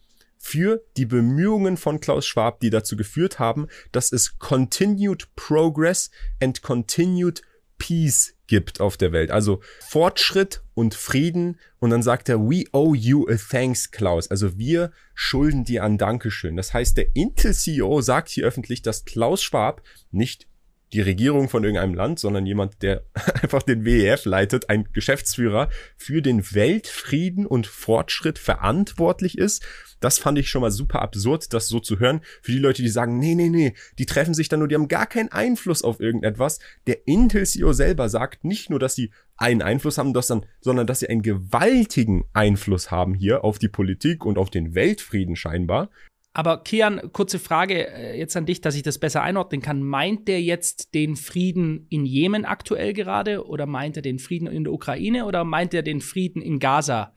für die Bemühungen von Klaus Schwab, die dazu geführt haben, dass es Continued Progress and Continued Peace gibt auf der Welt. Also Fortschritt und Frieden und dann sagt er, we owe you a thanks, Klaus. Also wir schulden dir ein Dankeschön. Das heißt, der Intel-CEO sagt hier öffentlich, dass Klaus Schwab nicht die Regierung von irgendeinem Land, sondern jemand, der [laughs] einfach den WEF leitet, ein Geschäftsführer für den Weltfrieden und Fortschritt verantwortlich ist. Das fand ich schon mal super absurd, das so zu hören. Für die Leute, die sagen, nee, nee, nee, die treffen sich dann nur, die haben gar keinen Einfluss auf irgendetwas. Der Intel-CEO selber sagt nicht nur, dass sie einen Einfluss haben, sondern dass sie einen gewaltigen Einfluss haben hier auf die Politik und auf den Weltfrieden scheinbar. Aber Kian, kurze Frage äh, jetzt an dich, dass ich das besser einordnen kann. Meint der jetzt den Frieden in Jemen aktuell gerade oder meint er den Frieden in der Ukraine oder meint er den Frieden in Gaza?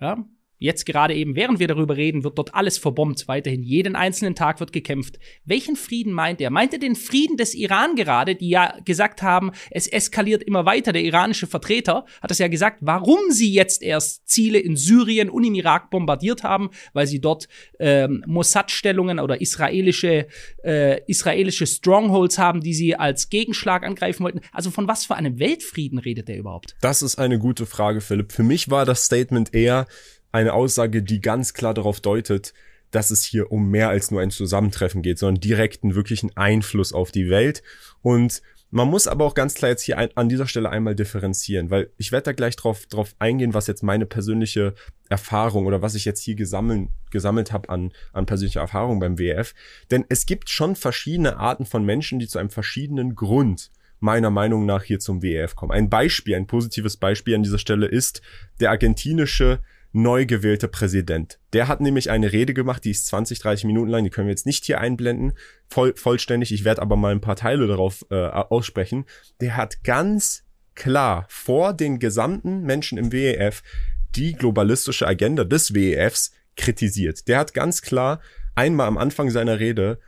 Ja? Jetzt gerade eben, während wir darüber reden, wird dort alles verbombt. Weiterhin jeden einzelnen Tag wird gekämpft. Welchen Frieden meint er? Meint er den Frieden des Iran gerade, die ja gesagt haben, es eskaliert immer weiter? Der iranische Vertreter hat es ja gesagt, warum sie jetzt erst Ziele in Syrien und im Irak bombardiert haben, weil sie dort ähm, Mossad-Stellungen oder israelische, äh, israelische Strongholds haben, die sie als Gegenschlag angreifen wollten. Also von was für einem Weltfrieden redet er überhaupt? Das ist eine gute Frage, Philipp. Für mich war das Statement eher, eine Aussage, die ganz klar darauf deutet, dass es hier um mehr als nur ein Zusammentreffen geht, sondern direkten, wirklichen Einfluss auf die Welt. Und man muss aber auch ganz klar jetzt hier an dieser Stelle einmal differenzieren, weil ich werde da gleich drauf, drauf eingehen, was jetzt meine persönliche Erfahrung oder was ich jetzt hier gesammelt, gesammelt habe an, an persönlicher Erfahrung beim WF. Denn es gibt schon verschiedene Arten von Menschen, die zu einem verschiedenen Grund meiner Meinung nach hier zum WEF kommen. Ein Beispiel, ein positives Beispiel an dieser Stelle ist der argentinische neu gewählte Präsident. Der hat nämlich eine Rede gemacht, die ist 20, 30 Minuten lang, die können wir jetzt nicht hier einblenden, voll, vollständig. Ich werde aber mal ein paar Teile darauf äh, aussprechen. Der hat ganz klar vor den gesamten Menschen im WEF die globalistische Agenda des WEFs kritisiert. Der hat ganz klar einmal am Anfang seiner Rede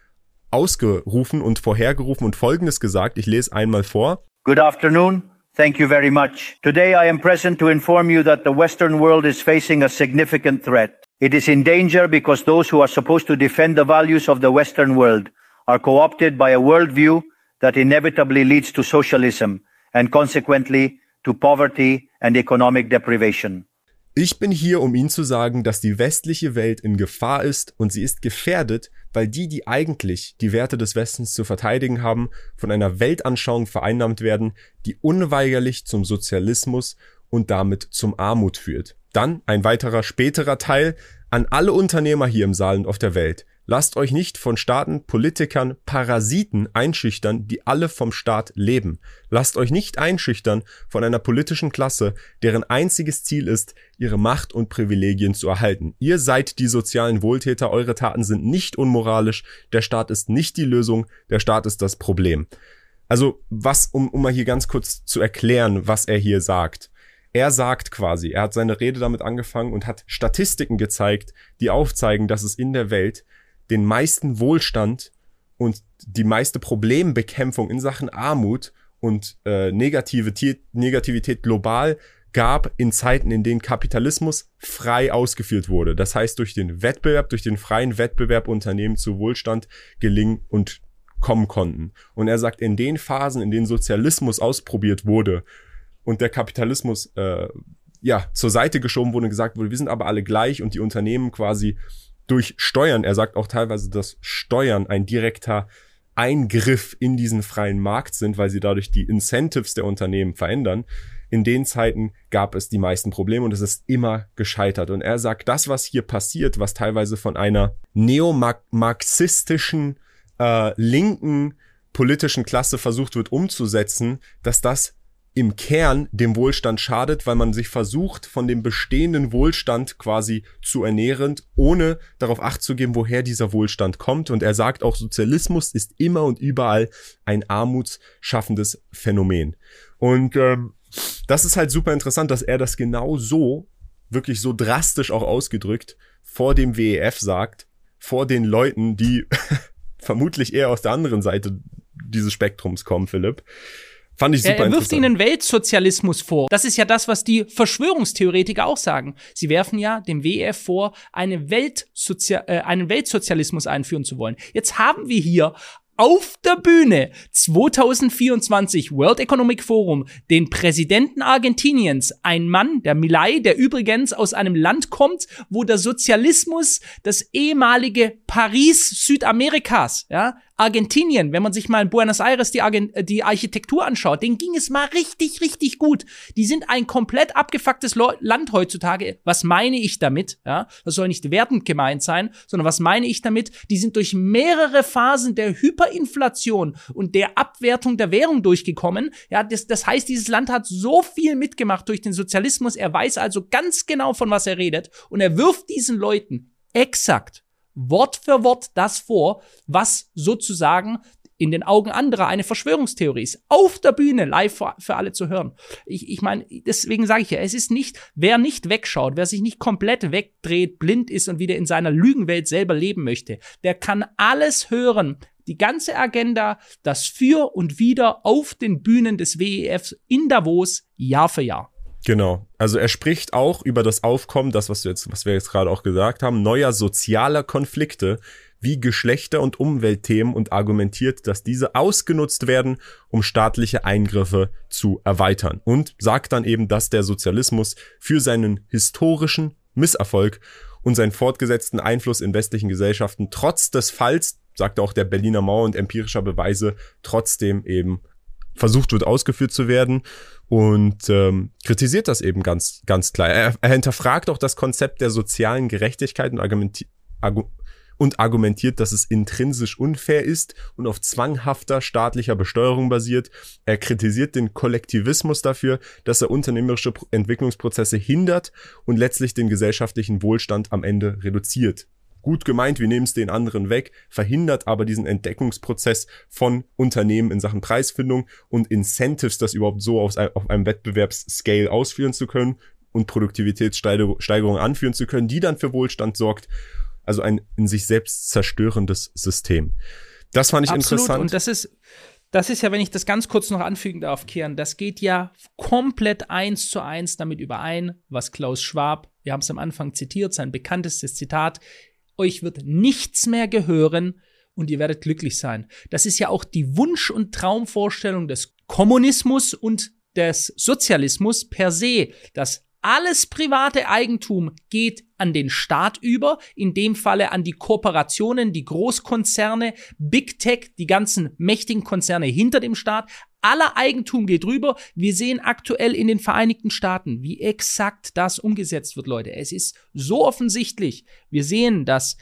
ausgerufen und vorhergerufen und Folgendes gesagt. Ich lese einmal vor. Good afternoon. Thank you very much. Today I am present to inform you that the Western world is facing a significant threat. It is in danger because those who are supposed to defend the values of the Western world are co-opted by a worldview that inevitably leads to socialism and consequently to poverty and economic deprivation. Ich bin hier, um Ihnen zu sagen, dass die westliche Welt in Gefahr ist und sie ist gefährdet, weil die, die eigentlich die Werte des Westens zu verteidigen haben, von einer Weltanschauung vereinnahmt werden, die unweigerlich zum Sozialismus und damit zum Armut führt. Dann ein weiterer späterer Teil an alle Unternehmer hier im Saal und auf der Welt. Lasst euch nicht von Staaten, Politikern, Parasiten einschüchtern, die alle vom Staat leben. Lasst euch nicht einschüchtern von einer politischen Klasse, deren einziges Ziel ist, ihre Macht und Privilegien zu erhalten. Ihr seid die sozialen Wohltäter, eure Taten sind nicht unmoralisch, der Staat ist nicht die Lösung, der Staat ist das Problem. Also was, um, um mal hier ganz kurz zu erklären, was er hier sagt. Er sagt quasi, er hat seine Rede damit angefangen und hat Statistiken gezeigt, die aufzeigen, dass es in der Welt den meisten Wohlstand und die meiste Problembekämpfung in Sachen Armut und äh, Negativität, Negativität global gab in Zeiten, in denen Kapitalismus frei ausgeführt wurde. Das heißt, durch den Wettbewerb, durch den freien Wettbewerb Unternehmen zu Wohlstand gelingen und kommen konnten. Und er sagt, in den Phasen, in denen Sozialismus ausprobiert wurde und der Kapitalismus äh, ja zur Seite geschoben wurde und gesagt wurde, wir sind aber alle gleich und die Unternehmen quasi durch Steuern, er sagt auch teilweise, dass Steuern ein direkter Eingriff in diesen freien Markt sind, weil sie dadurch die Incentives der Unternehmen verändern. In den Zeiten gab es die meisten Probleme und es ist immer gescheitert. Und er sagt, das, was hier passiert, was teilweise von einer neomarxistischen äh, linken politischen Klasse versucht wird umzusetzen, dass das im Kern dem Wohlstand schadet, weil man sich versucht, von dem bestehenden Wohlstand quasi zu ernähren, ohne darauf acht zu geben, woher dieser Wohlstand kommt. Und er sagt auch, Sozialismus ist immer und überall ein armutsschaffendes Phänomen. Und ähm, das ist halt super interessant, dass er das genau so, wirklich so drastisch auch ausgedrückt, vor dem WEF sagt, vor den Leuten, die [laughs] vermutlich eher aus der anderen Seite dieses Spektrums kommen, Philipp. Fand ich super Er wirft ihnen Weltsozialismus vor. Das ist ja das, was die Verschwörungstheoretiker auch sagen. Sie werfen ja dem WEF vor, eine Weltsozia äh, einen Weltsozialismus einführen zu wollen. Jetzt haben wir hier auf der Bühne 2024 World Economic Forum den Präsidenten Argentiniens, ein Mann, der Milei, der übrigens aus einem Land kommt, wo der Sozialismus das ehemalige Paris Südamerikas, ja, Argentinien, wenn man sich mal in Buenos Aires die, Argent äh, die Architektur anschaut, denen ging es mal richtig, richtig gut. Die sind ein komplett abgefucktes Land heutzutage. Was meine ich damit? Ja, das soll nicht wertend gemeint sein, sondern was meine ich damit? Die sind durch mehrere Phasen der Hyperinflation und der Abwertung der Währung durchgekommen. Ja, das, das heißt, dieses Land hat so viel mitgemacht durch den Sozialismus. Er weiß also ganz genau, von was er redet. Und er wirft diesen Leuten exakt Wort für Wort das vor, was sozusagen in den Augen anderer eine Verschwörungstheorie ist. Auf der Bühne, live für, für alle zu hören. Ich, ich meine, deswegen sage ich ja, es ist nicht, wer nicht wegschaut, wer sich nicht komplett wegdreht, blind ist und wieder in seiner Lügenwelt selber leben möchte, der kann alles hören. Die ganze Agenda, das Für und Wider auf den Bühnen des WEF in Davos, Jahr für Jahr. Genau. Also er spricht auch über das Aufkommen, das, was wir jetzt, was wir jetzt gerade auch gesagt haben, neuer sozialer Konflikte wie Geschlechter- und Umweltthemen und argumentiert, dass diese ausgenutzt werden, um staatliche Eingriffe zu erweitern. Und sagt dann eben, dass der Sozialismus für seinen historischen Misserfolg und seinen fortgesetzten Einfluss in westlichen Gesellschaften trotz des Falls, sagt auch der Berliner Mauer und empirischer Beweise, trotzdem eben versucht wird ausgeführt zu werden und ähm, kritisiert das eben ganz, ganz klar. Er, er hinterfragt auch das Konzept der sozialen Gerechtigkeit und, argumenti argu und argumentiert, dass es intrinsisch unfair ist und auf zwanghafter staatlicher Besteuerung basiert. Er kritisiert den Kollektivismus dafür, dass er unternehmerische Entwicklungsprozesse hindert und letztlich den gesellschaftlichen Wohlstand am Ende reduziert gut gemeint, wir nehmen es den anderen weg, verhindert aber diesen Entdeckungsprozess von Unternehmen in Sachen Preisfindung und Incentives, das überhaupt so auf, einem Wettbewerbsscale ausführen zu können und Produktivitätssteigerung anführen zu können, die dann für Wohlstand sorgt. Also ein in sich selbst zerstörendes System. Das fand ich Absolut. interessant. Und das ist, das ist ja, wenn ich das ganz kurz noch anfügen darf, Kian, das geht ja komplett eins zu eins damit überein, was Klaus Schwab, wir haben es am Anfang zitiert, sein bekanntestes Zitat, euch wird nichts mehr gehören und ihr werdet glücklich sein. Das ist ja auch die Wunsch- und Traumvorstellung des Kommunismus und des Sozialismus per se, dass alles private Eigentum geht an den Staat über, in dem Falle an die Kooperationen, die Großkonzerne, Big Tech, die ganzen mächtigen Konzerne hinter dem Staat. Aller Eigentum geht rüber. Wir sehen aktuell in den Vereinigten Staaten, wie exakt das umgesetzt wird, Leute. Es ist so offensichtlich. Wir sehen, dass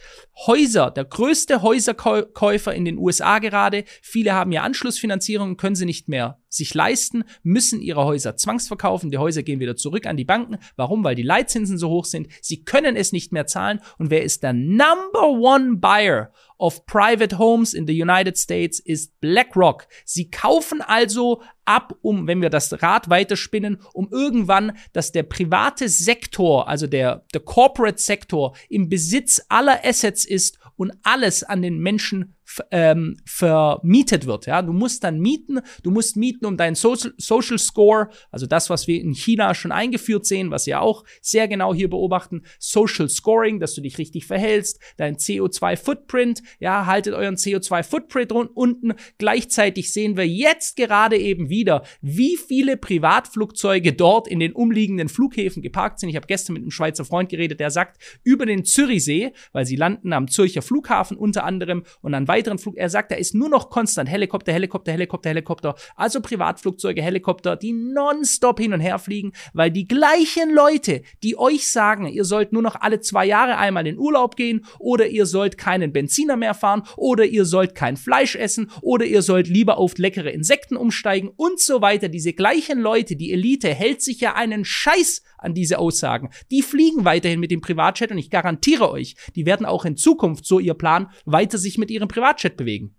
Häuser, der größte Häuserkäufer in den USA gerade, viele haben ja Anschlussfinanzierung, können sie nicht mehr sich leisten, müssen ihre Häuser zwangsverkaufen. Die Häuser gehen wieder zurück an die Banken. Warum? Weil die Leitzinsen so hoch sind. Sie können es nicht mehr zahlen. Und wer ist der Number One Buyer of Private Homes in the United States ist BlackRock. Sie kaufen also ab, um, wenn wir das Rad weiterspinnen, um irgendwann, dass der private Sektor, also der, der Corporate Sektor im Besitz aller Assets ist und alles an den Menschen ähm, vermietet wird. Ja, du musst dann mieten, du musst mieten um deinen Social, Social Score, also das, was wir in China schon eingeführt sehen, was wir auch sehr genau hier beobachten, Social Scoring, dass du dich richtig verhältst, dein CO2 Footprint, ja, haltet euren CO2 Footprint unten. Gleichzeitig sehen wir jetzt gerade eben wieder, wie viele Privatflugzeuge dort in den umliegenden Flughäfen geparkt sind. Ich habe gestern mit einem Schweizer Freund geredet, der sagt, über den Zürichsee, weil sie landen am Zürcher Flughafen unter anderem und dann weiter weiteren Flug. Er sagt, da ist nur noch konstant Helikopter, Helikopter, Helikopter, Helikopter. Also Privatflugzeuge, Helikopter, die nonstop hin und her fliegen, weil die gleichen Leute, die euch sagen, ihr sollt nur noch alle zwei Jahre einmal in Urlaub gehen oder ihr sollt keinen Benziner mehr fahren oder ihr sollt kein Fleisch essen oder ihr sollt lieber auf leckere Insekten umsteigen und so weiter. Diese gleichen Leute, die Elite hält sich ja einen Scheiß an diese Aussagen. Die fliegen weiterhin mit dem Privatjet und ich garantiere euch, die werden auch in Zukunft, so ihr Plan, weiter sich mit ihrem Privatjet bewegen.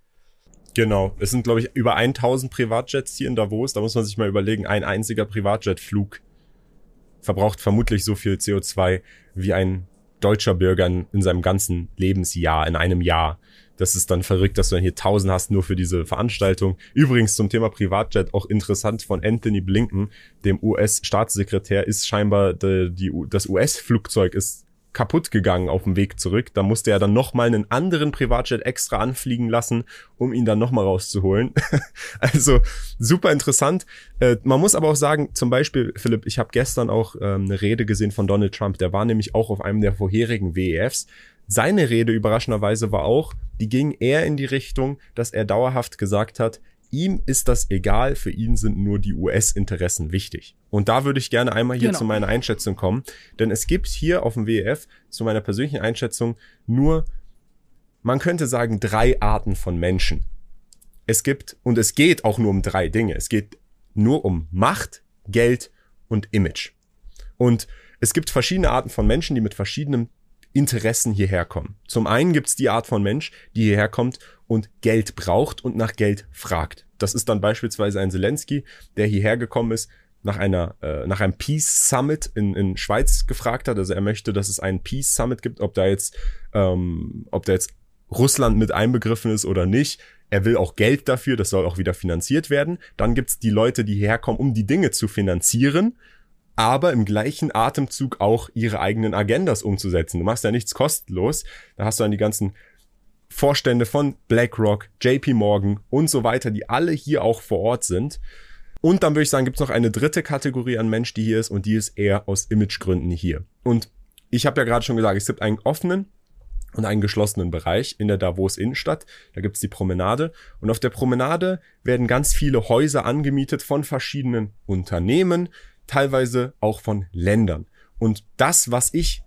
Genau. Es sind, glaube ich, über 1000 Privatjets hier in Davos. Da muss man sich mal überlegen, ein einziger Privatjetflug verbraucht vermutlich so viel CO2 wie ein deutscher Bürger in, in seinem ganzen Lebensjahr, in einem Jahr. Das ist dann verrückt, dass du dann hier 1000 hast nur für diese Veranstaltung. Übrigens zum Thema Privatjet auch interessant von Anthony Blinken, dem US-Staatssekretär, ist scheinbar die, die, das US-Flugzeug ist kaputt gegangen auf dem Weg zurück. Da musste er dann nochmal einen anderen Privatjet extra anfliegen lassen, um ihn dann nochmal rauszuholen. [laughs] also super interessant. Äh, man muss aber auch sagen, zum Beispiel, Philipp, ich habe gestern auch ähm, eine Rede gesehen von Donald Trump. Der war nämlich auch auf einem der vorherigen WEFs. Seine Rede überraschenderweise war auch, die ging eher in die Richtung, dass er dauerhaft gesagt hat, ihm ist das egal, für ihn sind nur die US-Interessen wichtig. Und da würde ich gerne einmal hier genau. zu meiner Einschätzung kommen, denn es gibt hier auf dem WEF zu meiner persönlichen Einschätzung nur, man könnte sagen, drei Arten von Menschen. Es gibt, und es geht auch nur um drei Dinge. Es geht nur um Macht, Geld und Image. Und es gibt verschiedene Arten von Menschen, die mit verschiedenen Interessen hierher kommen. Zum einen gibt's die Art von Mensch, die hierher kommt und Geld braucht und nach Geld fragt. Das ist dann beispielsweise ein Zelensky, der hierher gekommen ist, nach einer äh, nach einem Peace Summit in, in Schweiz gefragt hat. Also er möchte, dass es einen Peace Summit gibt, ob da jetzt ähm, ob da jetzt Russland mit einbegriffen ist oder nicht. Er will auch Geld dafür, das soll auch wieder finanziert werden. Dann gibt's die Leute, die hierher um die Dinge zu finanzieren aber im gleichen Atemzug auch ihre eigenen Agendas umzusetzen. Du machst ja nichts kostenlos. Da hast du dann die ganzen Vorstände von BlackRock, JP Morgan und so weiter, die alle hier auch vor Ort sind. Und dann würde ich sagen, gibt es noch eine dritte Kategorie an Mensch, die hier ist und die ist eher aus Imagegründen hier. Und ich habe ja gerade schon gesagt, es gibt einen offenen und einen geschlossenen Bereich in der Davos Innenstadt. Da gibt's die Promenade und auf der Promenade werden ganz viele Häuser angemietet von verschiedenen Unternehmen, teilweise auch von Ländern. Und das, was ich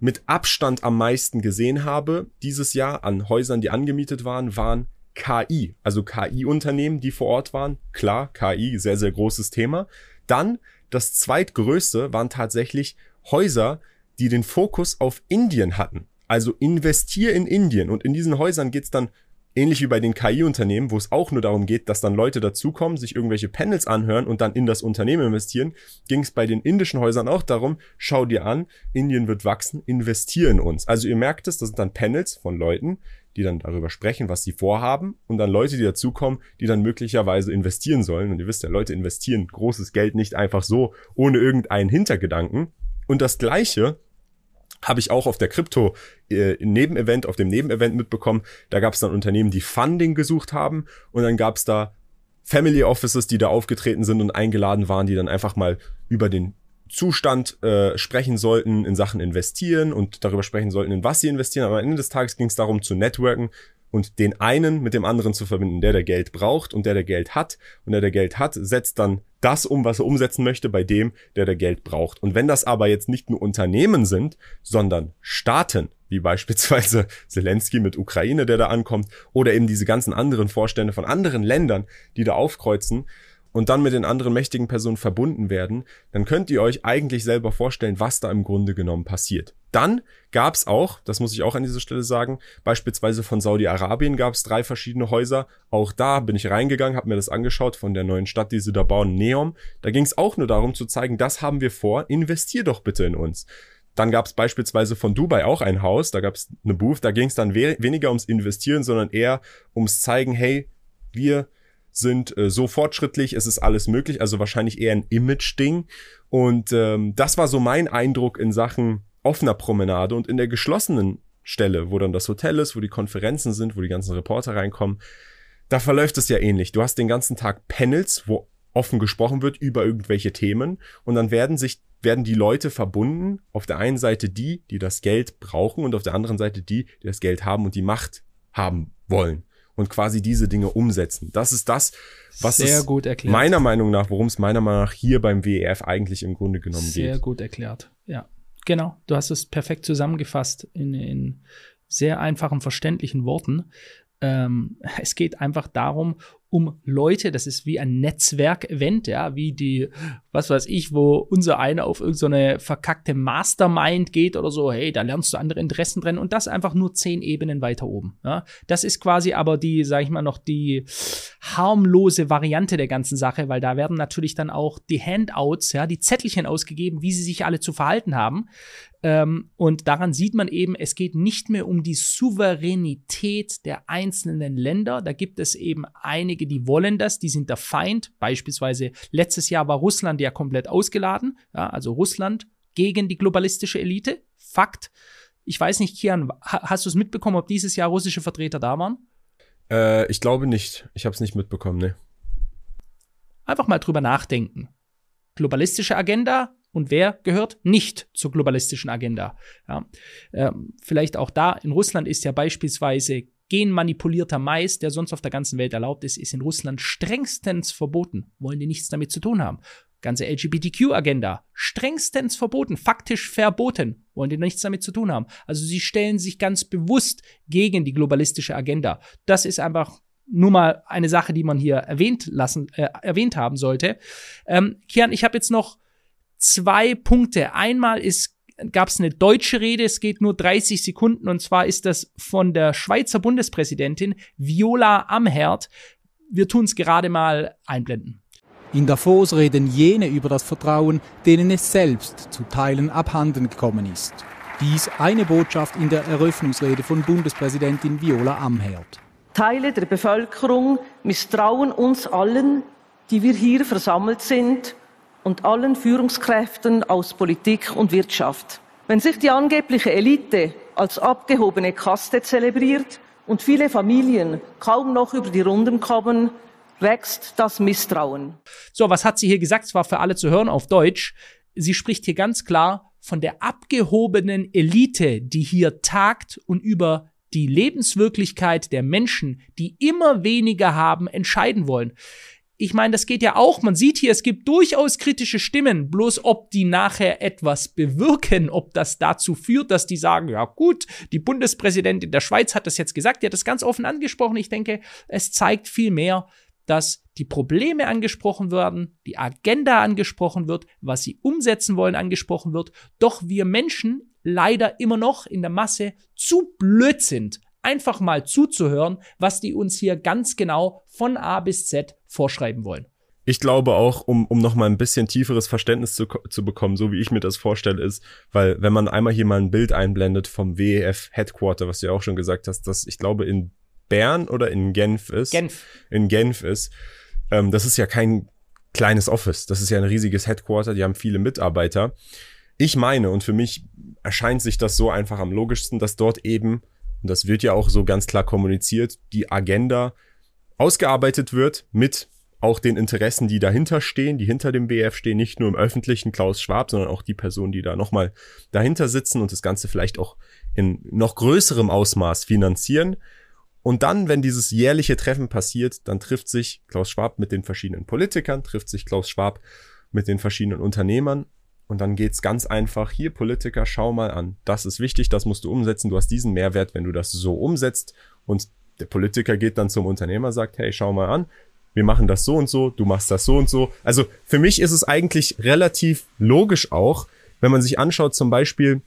mit Abstand am meisten gesehen habe dieses Jahr an Häusern, die angemietet waren, waren KI, also KI-Unternehmen, die vor Ort waren. Klar, KI, sehr, sehr großes Thema. Dann das zweitgrößte waren tatsächlich Häuser, die den Fokus auf Indien hatten. Also investier in Indien. Und in diesen Häusern geht's dann ähnlich wie bei den KI-Unternehmen, wo es auch nur darum geht, dass dann Leute dazukommen, sich irgendwelche Panels anhören und dann in das Unternehmen investieren, ging es bei den indischen Häusern auch darum, schau dir an, Indien wird wachsen, investier in uns. Also ihr merkt es, das sind dann Panels von Leuten, die dann darüber sprechen, was sie vorhaben und dann Leute, die dazukommen, die dann möglicherweise investieren sollen. Und ihr wisst ja, Leute investieren großes Geld nicht einfach so, ohne irgendeinen Hintergedanken. Und das Gleiche habe ich auch auf der Krypto äh, Nebenevent, auf dem Nebenevent mitbekommen. Da gab es dann Unternehmen, die Funding gesucht haben und dann gab es da Family Offices, die da aufgetreten sind und eingeladen waren, die dann einfach mal über den Zustand äh, sprechen sollten in Sachen investieren und darüber sprechen sollten, in was sie investieren. Aber am Ende des Tages ging es darum zu networken und den einen mit dem anderen zu verbinden, der der Geld braucht und der der Geld hat. Und der der Geld hat, setzt dann das um, was er umsetzen möchte, bei dem, der der Geld braucht. Und wenn das aber jetzt nicht nur Unternehmen sind, sondern Staaten, wie beispielsweise [laughs] Zelensky mit Ukraine, der da ankommt, oder eben diese ganzen anderen Vorstände von anderen Ländern, die da aufkreuzen, und dann mit den anderen mächtigen Personen verbunden werden, dann könnt ihr euch eigentlich selber vorstellen, was da im Grunde genommen passiert. Dann gab es auch, das muss ich auch an dieser Stelle sagen, beispielsweise von Saudi-Arabien gab es drei verschiedene Häuser. Auch da bin ich reingegangen, habe mir das angeschaut von der neuen Stadt, die sie da bauen, Neom. Da ging es auch nur darum zu zeigen, das haben wir vor, investier doch bitte in uns. Dann gab es beispielsweise von Dubai auch ein Haus, da gab es eine Booth, da ging es dann we weniger ums Investieren, sondern eher ums Zeigen, hey, wir sind äh, so fortschrittlich, es ist alles möglich, also wahrscheinlich eher ein Image-Ding. Und ähm, das war so mein Eindruck in Sachen offener Promenade und in der geschlossenen Stelle, wo dann das Hotel ist, wo die Konferenzen sind, wo die ganzen Reporter reinkommen. Da verläuft es ja ähnlich. Du hast den ganzen Tag Panels, wo offen gesprochen wird über irgendwelche Themen und dann werden sich werden die Leute verbunden, auf der einen Seite die, die das Geld brauchen und auf der anderen Seite die, die das Geld haben und die Macht haben wollen und quasi diese Dinge umsetzen. Das ist das, was Sehr es gut erklärt. meiner Meinung nach, worum es meiner Meinung nach hier beim WEF eigentlich im Grunde genommen Sehr geht. Sehr gut erklärt. Ja, genau. Du hast es perfekt zusammengefasst in, in sehr einfachen, verständlichen Worten. Ähm, [laughs] es geht einfach darum, um Leute, das ist wie ein Netzwerk-Event, ja, wie die, was weiß ich, wo unser einer auf irgendeine verkackte Mastermind geht oder so, hey, da lernst du andere Interessen drin und das einfach nur zehn Ebenen weiter oben. Ja. Das ist quasi aber die, sag ich mal, noch die harmlose Variante der ganzen Sache, weil da werden natürlich dann auch die Handouts, ja, die Zettelchen ausgegeben, wie sie sich alle zu verhalten haben. Ähm, und daran sieht man eben, es geht nicht mehr um die Souveränität der einzelnen Länder. Da gibt es eben einige, die wollen das, die sind der Feind. Beispielsweise letztes Jahr war Russland ja komplett ausgeladen. Ja, also Russland gegen die globalistische Elite. Fakt. Ich weiß nicht, Kian, hast du es mitbekommen, ob dieses Jahr russische Vertreter da waren? Äh, ich glaube nicht. Ich habe es nicht mitbekommen, ne. Einfach mal drüber nachdenken. Globalistische Agenda und wer gehört nicht zur globalistischen Agenda? Ja, ähm, vielleicht auch da. In Russland ist ja beispielsweise genmanipulierter Mais, der sonst auf der ganzen Welt erlaubt ist, ist in Russland strengstens verboten. Wollen die nichts damit zu tun haben. Ganze LGBTQ-Agenda, strengstens verboten, faktisch verboten, wollen die nichts damit zu tun haben. Also sie stellen sich ganz bewusst gegen die globalistische Agenda. Das ist einfach nur mal eine Sache, die man hier erwähnt lassen, äh, erwähnt haben sollte. Ähm, Kian, ich habe jetzt noch zwei Punkte. Einmal ist gab es eine deutsche Rede, es geht nur 30 Sekunden und zwar ist das von der Schweizer Bundespräsidentin Viola Amherd. Wir tun es gerade mal einblenden. In Davos reden jene über das Vertrauen, denen es selbst zu Teilen abhanden gekommen ist. Dies eine Botschaft in der Eröffnungsrede von Bundespräsidentin Viola Amherd. Teile der Bevölkerung misstrauen uns allen, die wir hier versammelt sind, und allen Führungskräften aus Politik und Wirtschaft. Wenn sich die angebliche Elite als abgehobene Kaste zelebriert und viele Familien kaum noch über die Runden kommen, wächst das Misstrauen. So, was hat sie hier gesagt? Es war für alle zu hören auf Deutsch. Sie spricht hier ganz klar von der abgehobenen Elite, die hier tagt und über die Lebenswirklichkeit der Menschen, die immer weniger haben, entscheiden wollen ich meine, das geht ja auch. Man sieht hier, es gibt durchaus kritische Stimmen. Bloß ob die nachher etwas bewirken, ob das dazu führt, dass die sagen, ja gut, die Bundespräsidentin der Schweiz hat das jetzt gesagt, die hat das ganz offen angesprochen. Ich denke, es zeigt viel mehr, dass die Probleme angesprochen werden, die Agenda angesprochen wird, was sie umsetzen wollen angesprochen wird. Doch wir Menschen leider immer noch in der Masse zu blöd sind, einfach mal zuzuhören, was die uns hier ganz genau von A bis Z vorschreiben wollen. Ich glaube auch, um, um noch mal ein bisschen tieferes Verständnis zu, zu bekommen, so wie ich mir das vorstelle, ist, weil wenn man einmal hier mal ein Bild einblendet vom WEF Headquarter, was du ja auch schon gesagt hast, dass ich glaube in Bern oder in Genf ist. Genf. In Genf ist. Ähm, das ist ja kein kleines Office. Das ist ja ein riesiges Headquarter. Die haben viele Mitarbeiter. Ich meine, und für mich erscheint sich das so einfach am logischsten, dass dort eben und das wird ja auch so ganz klar kommuniziert, die Agenda ausgearbeitet wird mit auch den Interessen, die dahinter stehen, die hinter dem BF stehen, nicht nur im öffentlichen Klaus Schwab, sondern auch die Personen, die da nochmal dahinter sitzen und das Ganze vielleicht auch in noch größerem Ausmaß finanzieren. Und dann, wenn dieses jährliche Treffen passiert, dann trifft sich Klaus Schwab mit den verschiedenen Politikern, trifft sich Klaus Schwab mit den verschiedenen Unternehmern und dann geht's ganz einfach, hier Politiker, schau mal an. Das ist wichtig, das musst du umsetzen. Du hast diesen Mehrwert, wenn du das so umsetzt. Und der Politiker geht dann zum Unternehmer, sagt, hey, schau mal an, wir machen das so und so, du machst das so und so. Also für mich ist es eigentlich relativ logisch auch, wenn man sich anschaut, zum Beispiel,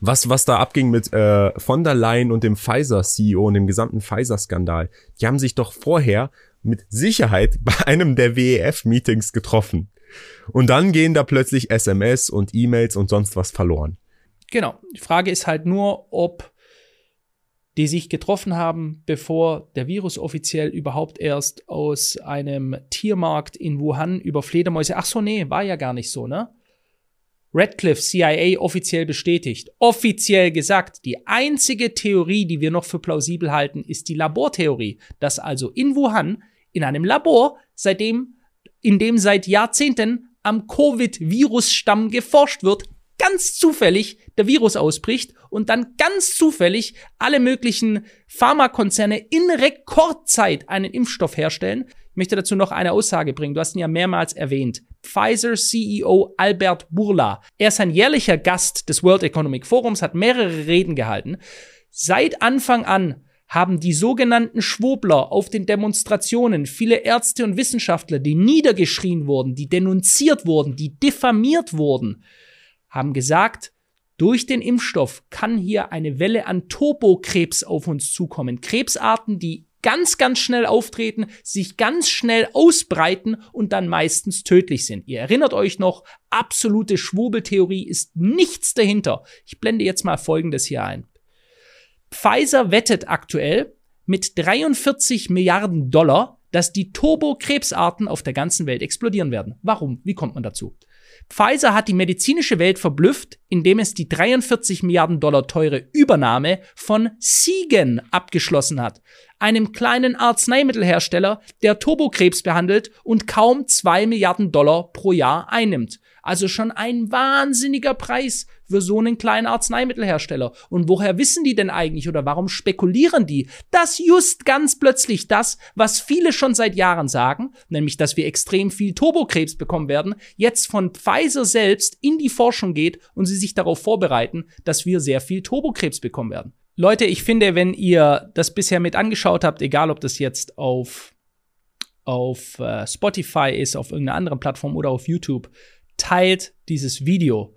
was, was da abging mit äh, von der Leyen und dem Pfizer-CEO und dem gesamten Pfizer-Skandal. Die haben sich doch vorher mit Sicherheit [laughs] bei einem der WEF-Meetings getroffen. Und dann gehen da plötzlich SMS und E-Mails und sonst was verloren. Genau. Die Frage ist halt nur, ob die sich getroffen haben, bevor der Virus offiziell überhaupt erst aus einem Tiermarkt in Wuhan über Fledermäuse. Ach so, nee, war ja gar nicht so, ne? Radcliffe, CIA, offiziell bestätigt. Offiziell gesagt, die einzige Theorie, die wir noch für plausibel halten, ist die Labortheorie, dass also in Wuhan, in einem Labor, seitdem in dem seit Jahrzehnten am Covid-Virus-Stamm geforscht wird, ganz zufällig der Virus ausbricht und dann ganz zufällig alle möglichen Pharmakonzerne in Rekordzeit einen Impfstoff herstellen. Ich möchte dazu noch eine Aussage bringen. Du hast ihn ja mehrmals erwähnt. Pfizer CEO Albert Burla. Er ist ein jährlicher Gast des World Economic Forums, hat mehrere Reden gehalten. Seit Anfang an haben die sogenannten Schwobler auf den Demonstrationen, viele Ärzte und Wissenschaftler, die niedergeschrien wurden, die denunziert wurden, die diffamiert wurden, haben gesagt, durch den Impfstoff kann hier eine Welle an Turbokrebs auf uns zukommen. Krebsarten, die ganz, ganz schnell auftreten, sich ganz schnell ausbreiten und dann meistens tödlich sind. Ihr erinnert euch noch, absolute Schwurbeltheorie ist nichts dahinter. Ich blende jetzt mal Folgendes hier ein. Pfizer wettet aktuell mit 43 Milliarden Dollar, dass die Turbo-Krebsarten auf der ganzen Welt explodieren werden. Warum? Wie kommt man dazu? Pfizer hat die medizinische Welt verblüfft, indem es die 43 Milliarden Dollar teure Übernahme von Siegen abgeschlossen hat, einem kleinen Arzneimittelhersteller, der Turbokrebs behandelt und kaum 2 Milliarden Dollar pro Jahr einnimmt. Also schon ein wahnsinniger Preis für so einen kleinen Arzneimittelhersteller. Und woher wissen die denn eigentlich oder warum spekulieren die, dass just ganz plötzlich das, was viele schon seit Jahren sagen, nämlich dass wir extrem viel Turbokrebs bekommen werden, jetzt von Pfizer selbst in die Forschung geht und sie sich darauf vorbereiten, dass wir sehr viel Turbokrebs bekommen werden. Leute, ich finde, wenn ihr das bisher mit angeschaut habt, egal ob das jetzt auf auf äh, Spotify ist, auf irgendeiner anderen Plattform oder auf YouTube, teilt dieses Video.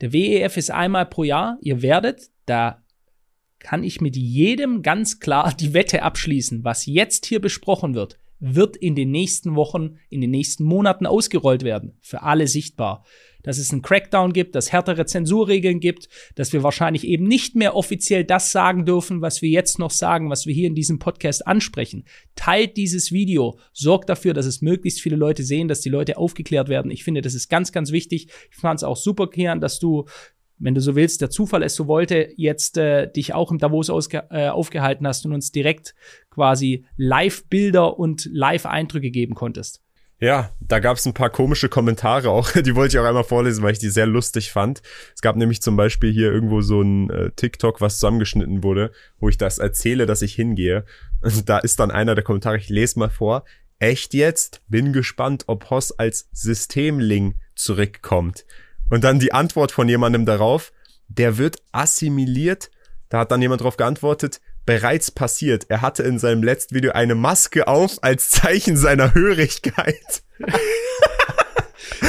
Der WEF ist einmal pro Jahr. Ihr werdet, da kann ich mit jedem ganz klar die Wette abschließen, was jetzt hier besprochen wird, wird in den nächsten Wochen, in den nächsten Monaten ausgerollt werden. Für alle sichtbar dass es einen Crackdown gibt, dass härtere Zensurregeln gibt, dass wir wahrscheinlich eben nicht mehr offiziell das sagen dürfen, was wir jetzt noch sagen, was wir hier in diesem Podcast ansprechen. Teilt dieses Video, sorgt dafür, dass es möglichst viele Leute sehen, dass die Leute aufgeklärt werden. Ich finde, das ist ganz, ganz wichtig. Ich fand es auch super, Kian, dass du wenn du so willst, der Zufall es so wollte, jetzt äh, dich auch im Davos ausge äh, aufgehalten hast und uns direkt quasi Live-Bilder und Live-Eindrücke geben konntest. Ja, da gab es ein paar komische Kommentare auch, [laughs] die wollte ich auch einmal vorlesen, weil ich die sehr lustig fand. Es gab nämlich zum Beispiel hier irgendwo so ein äh, TikTok, was zusammengeschnitten wurde, wo ich das erzähle, dass ich hingehe. Und da ist dann einer der Kommentare, ich lese mal vor. Echt jetzt? Bin gespannt, ob Hoss als Systemling zurückkommt. Und dann die Antwort von jemandem darauf, der wird assimiliert. Da hat dann jemand darauf geantwortet, bereits passiert. Er hatte in seinem letzten Video eine Maske auf als Zeichen seiner Hörigkeit.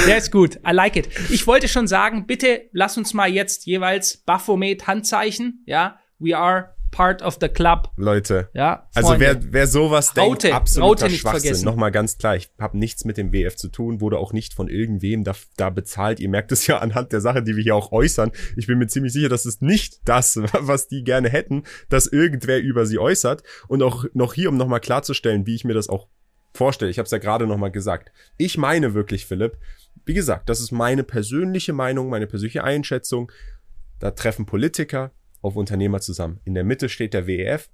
Der ist gut. I like it. Ich wollte schon sagen, bitte lass uns mal jetzt jeweils Baphomet Handzeichen. Ja, we are part of the club. Leute. Ja. Also wer, wer sowas Raute, denkt, absoluter Raute Schwachsinn. Nochmal ganz klar, ich habe nichts mit dem WF zu tun, wurde auch nicht von irgendwem da, da bezahlt. Ihr merkt es ja anhand der Sache, die wir hier auch äußern. Ich bin mir ziemlich sicher, dass es nicht das, [laughs] was die gerne hätten, dass irgendwer über sie äußert. Und auch noch hier, um nochmal klarzustellen, wie ich mir das auch vorstelle. Ich habe es ja gerade nochmal gesagt. Ich meine wirklich, Philipp, wie gesagt, das ist meine persönliche Meinung, meine persönliche Einschätzung. Da treffen Politiker, auf Unternehmer zusammen. In der Mitte steht der WEF,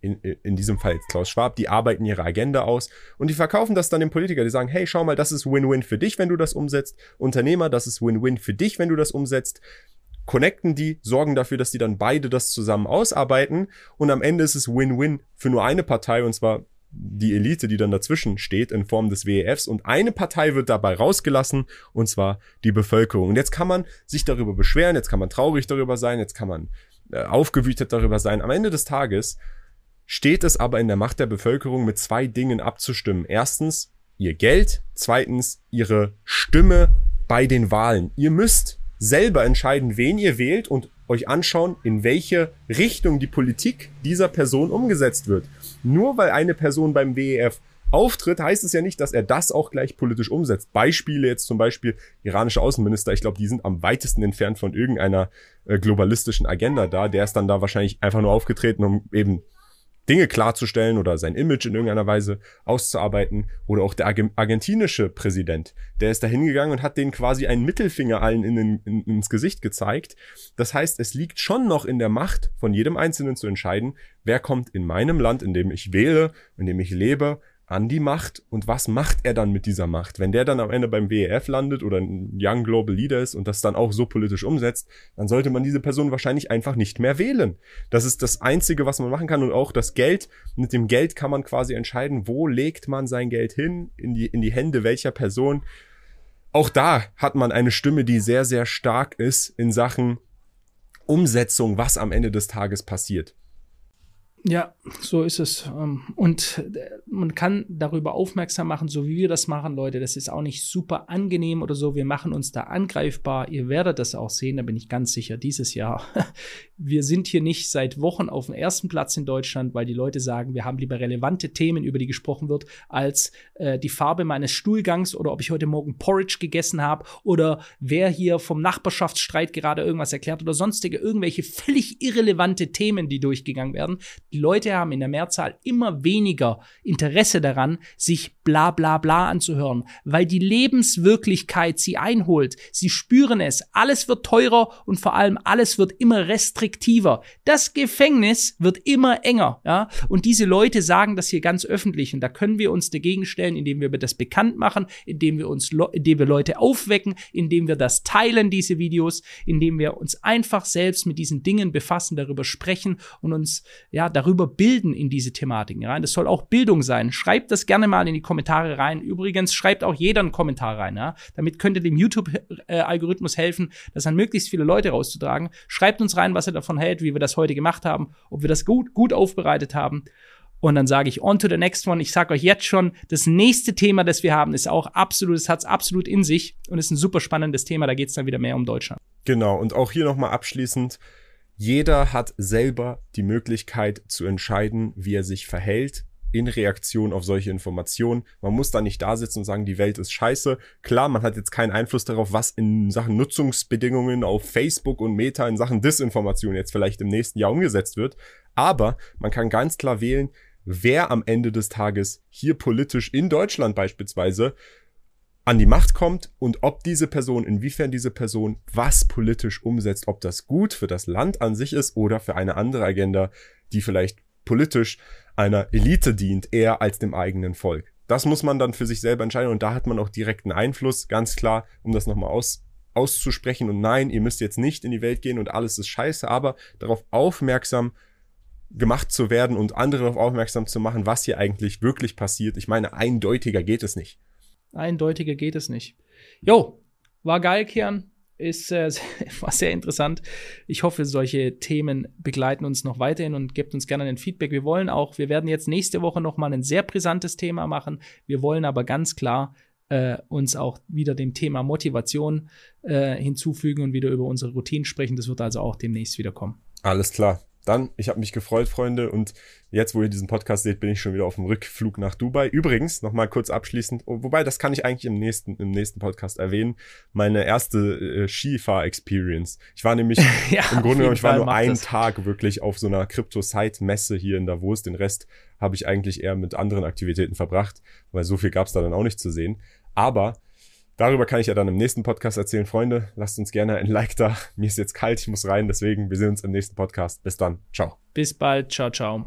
in, in diesem Fall jetzt Klaus Schwab, die arbeiten ihre Agenda aus und die verkaufen das dann den Politiker. Die sagen, hey, schau mal, das ist Win-Win für dich, wenn du das umsetzt. Unternehmer, das ist Win-Win für dich, wenn du das umsetzt. Connecten die, sorgen dafür, dass die dann beide das zusammen ausarbeiten und am Ende ist es Win-Win für nur eine Partei und zwar die Elite, die dann dazwischen steht in Form des WEFs und eine Partei wird dabei rausgelassen und zwar die Bevölkerung. Und jetzt kann man sich darüber beschweren, jetzt kann man traurig darüber sein, jetzt kann man aufgewütet darüber sein. Am Ende des Tages steht es aber in der Macht der Bevölkerung, mit zwei Dingen abzustimmen. Erstens ihr Geld, zweitens ihre Stimme bei den Wahlen. Ihr müsst selber entscheiden, wen ihr wählt und euch anschauen, in welche Richtung die Politik dieser Person umgesetzt wird. Nur weil eine Person beim WEF auftritt, heißt es ja nicht, dass er das auch gleich politisch umsetzt. Beispiele jetzt zum Beispiel iranische Außenminister, ich glaube, die sind am weitesten entfernt von irgendeiner äh, globalistischen Agenda da. Der ist dann da wahrscheinlich einfach nur aufgetreten, um eben Dinge klarzustellen oder sein Image in irgendeiner Weise auszuarbeiten. Oder auch der argentinische Präsident, der ist da hingegangen und hat denen quasi einen Mittelfinger allen in, in, in, ins Gesicht gezeigt. Das heißt, es liegt schon noch in der Macht von jedem Einzelnen zu entscheiden, wer kommt in meinem Land, in dem ich wähle, in dem ich lebe, an die Macht und was macht er dann mit dieser Macht? Wenn der dann am Ende beim WEF landet oder ein Young Global Leader ist und das dann auch so politisch umsetzt, dann sollte man diese Person wahrscheinlich einfach nicht mehr wählen. Das ist das Einzige, was man machen kann und auch das Geld. Mit dem Geld kann man quasi entscheiden, wo legt man sein Geld hin, in die, in die Hände welcher Person. Auch da hat man eine Stimme, die sehr, sehr stark ist in Sachen Umsetzung, was am Ende des Tages passiert. Ja, so ist es. Ähm, und äh, man kann darüber aufmerksam machen, so wie wir das machen, Leute. Das ist auch nicht super angenehm oder so. Wir machen uns da angreifbar. Ihr werdet das auch sehen, da bin ich ganz sicher, dieses Jahr. [laughs] Wir sind hier nicht seit Wochen auf dem ersten Platz in Deutschland, weil die Leute sagen, wir haben lieber relevante Themen, über die gesprochen wird, als äh, die Farbe meines Stuhlgangs oder ob ich heute Morgen Porridge gegessen habe oder wer hier vom Nachbarschaftsstreit gerade irgendwas erklärt oder sonstige irgendwelche völlig irrelevante Themen, die durchgegangen werden die Leute haben in der Mehrzahl immer weniger Interesse daran, sich bla bla bla anzuhören, weil die Lebenswirklichkeit sie einholt. Sie spüren es, alles wird teurer und vor allem alles wird immer restriktiver. Das Gefängnis wird immer enger, ja? Und diese Leute sagen das hier ganz öffentlich und da können wir uns dagegen stellen, indem wir das bekannt machen, indem wir uns indem wir Leute aufwecken, indem wir das teilen diese Videos, indem wir uns einfach selbst mit diesen Dingen befassen, darüber sprechen und uns ja darüber bilden in diese Thematiken rein. Das soll auch Bildung sein. Schreibt das gerne mal in die Kommentare rein. Übrigens schreibt auch jeder einen Kommentar rein. Ja? Damit könnt ihr dem YouTube-Algorithmus helfen, das an möglichst viele Leute rauszutragen. Schreibt uns rein, was ihr davon hält, wie wir das heute gemacht haben, ob wir das gut, gut aufbereitet haben. Und dann sage ich on to the next one. Ich sage euch jetzt schon, das nächste Thema, das wir haben, ist auch absolut, es hat es absolut in sich und ist ein super spannendes Thema. Da geht es dann wieder mehr um Deutschland. Genau. Und auch hier nochmal abschließend. Jeder hat selber die Möglichkeit zu entscheiden, wie er sich verhält in Reaktion auf solche Informationen. Man muss da nicht da sitzen und sagen, die Welt ist scheiße. Klar, man hat jetzt keinen Einfluss darauf, was in Sachen Nutzungsbedingungen auf Facebook und Meta in Sachen Disinformation jetzt vielleicht im nächsten Jahr umgesetzt wird. Aber man kann ganz klar wählen, wer am Ende des Tages hier politisch in Deutschland beispielsweise an die Macht kommt und ob diese Person, inwiefern diese Person was politisch umsetzt, ob das gut für das Land an sich ist oder für eine andere Agenda, die vielleicht politisch einer Elite dient, eher als dem eigenen Volk. Das muss man dann für sich selber entscheiden und da hat man auch direkten Einfluss, ganz klar, um das nochmal aus, auszusprechen. Und nein, ihr müsst jetzt nicht in die Welt gehen und alles ist scheiße, aber darauf aufmerksam gemacht zu werden und andere darauf aufmerksam zu machen, was hier eigentlich wirklich passiert. Ich meine, eindeutiger geht es nicht. Eindeutiger geht es nicht. Jo, war geil, Kian. Ist, äh, [laughs] war sehr interessant. Ich hoffe, solche Themen begleiten uns noch weiterhin und gebt uns gerne ein Feedback. Wir wollen auch, wir werden jetzt nächste Woche noch mal ein sehr brisantes Thema machen. Wir wollen aber ganz klar äh, uns auch wieder dem Thema Motivation äh, hinzufügen und wieder über unsere Routinen sprechen. Das wird also auch demnächst wieder kommen. Alles klar. Dann, ich habe mich gefreut, Freunde, und jetzt, wo ihr diesen Podcast seht, bin ich schon wieder auf dem Rückflug nach Dubai. Übrigens, nochmal kurz abschließend, wobei, das kann ich eigentlich im nächsten, im nächsten Podcast erwähnen, meine erste äh, Skifahr-Experience. Ich war nämlich, [laughs] ja, im Grunde genommen, ich war nur einen das. Tag wirklich auf so einer Crypto-Site-Messe hier in Davos. Den Rest habe ich eigentlich eher mit anderen Aktivitäten verbracht, weil so viel gab es da dann auch nicht zu sehen. Aber Darüber kann ich ja dann im nächsten Podcast erzählen. Freunde, lasst uns gerne ein Like da. Mir ist jetzt kalt, ich muss rein, deswegen wir sehen uns im nächsten Podcast. Bis dann. Ciao. Bis bald. Ciao, ciao.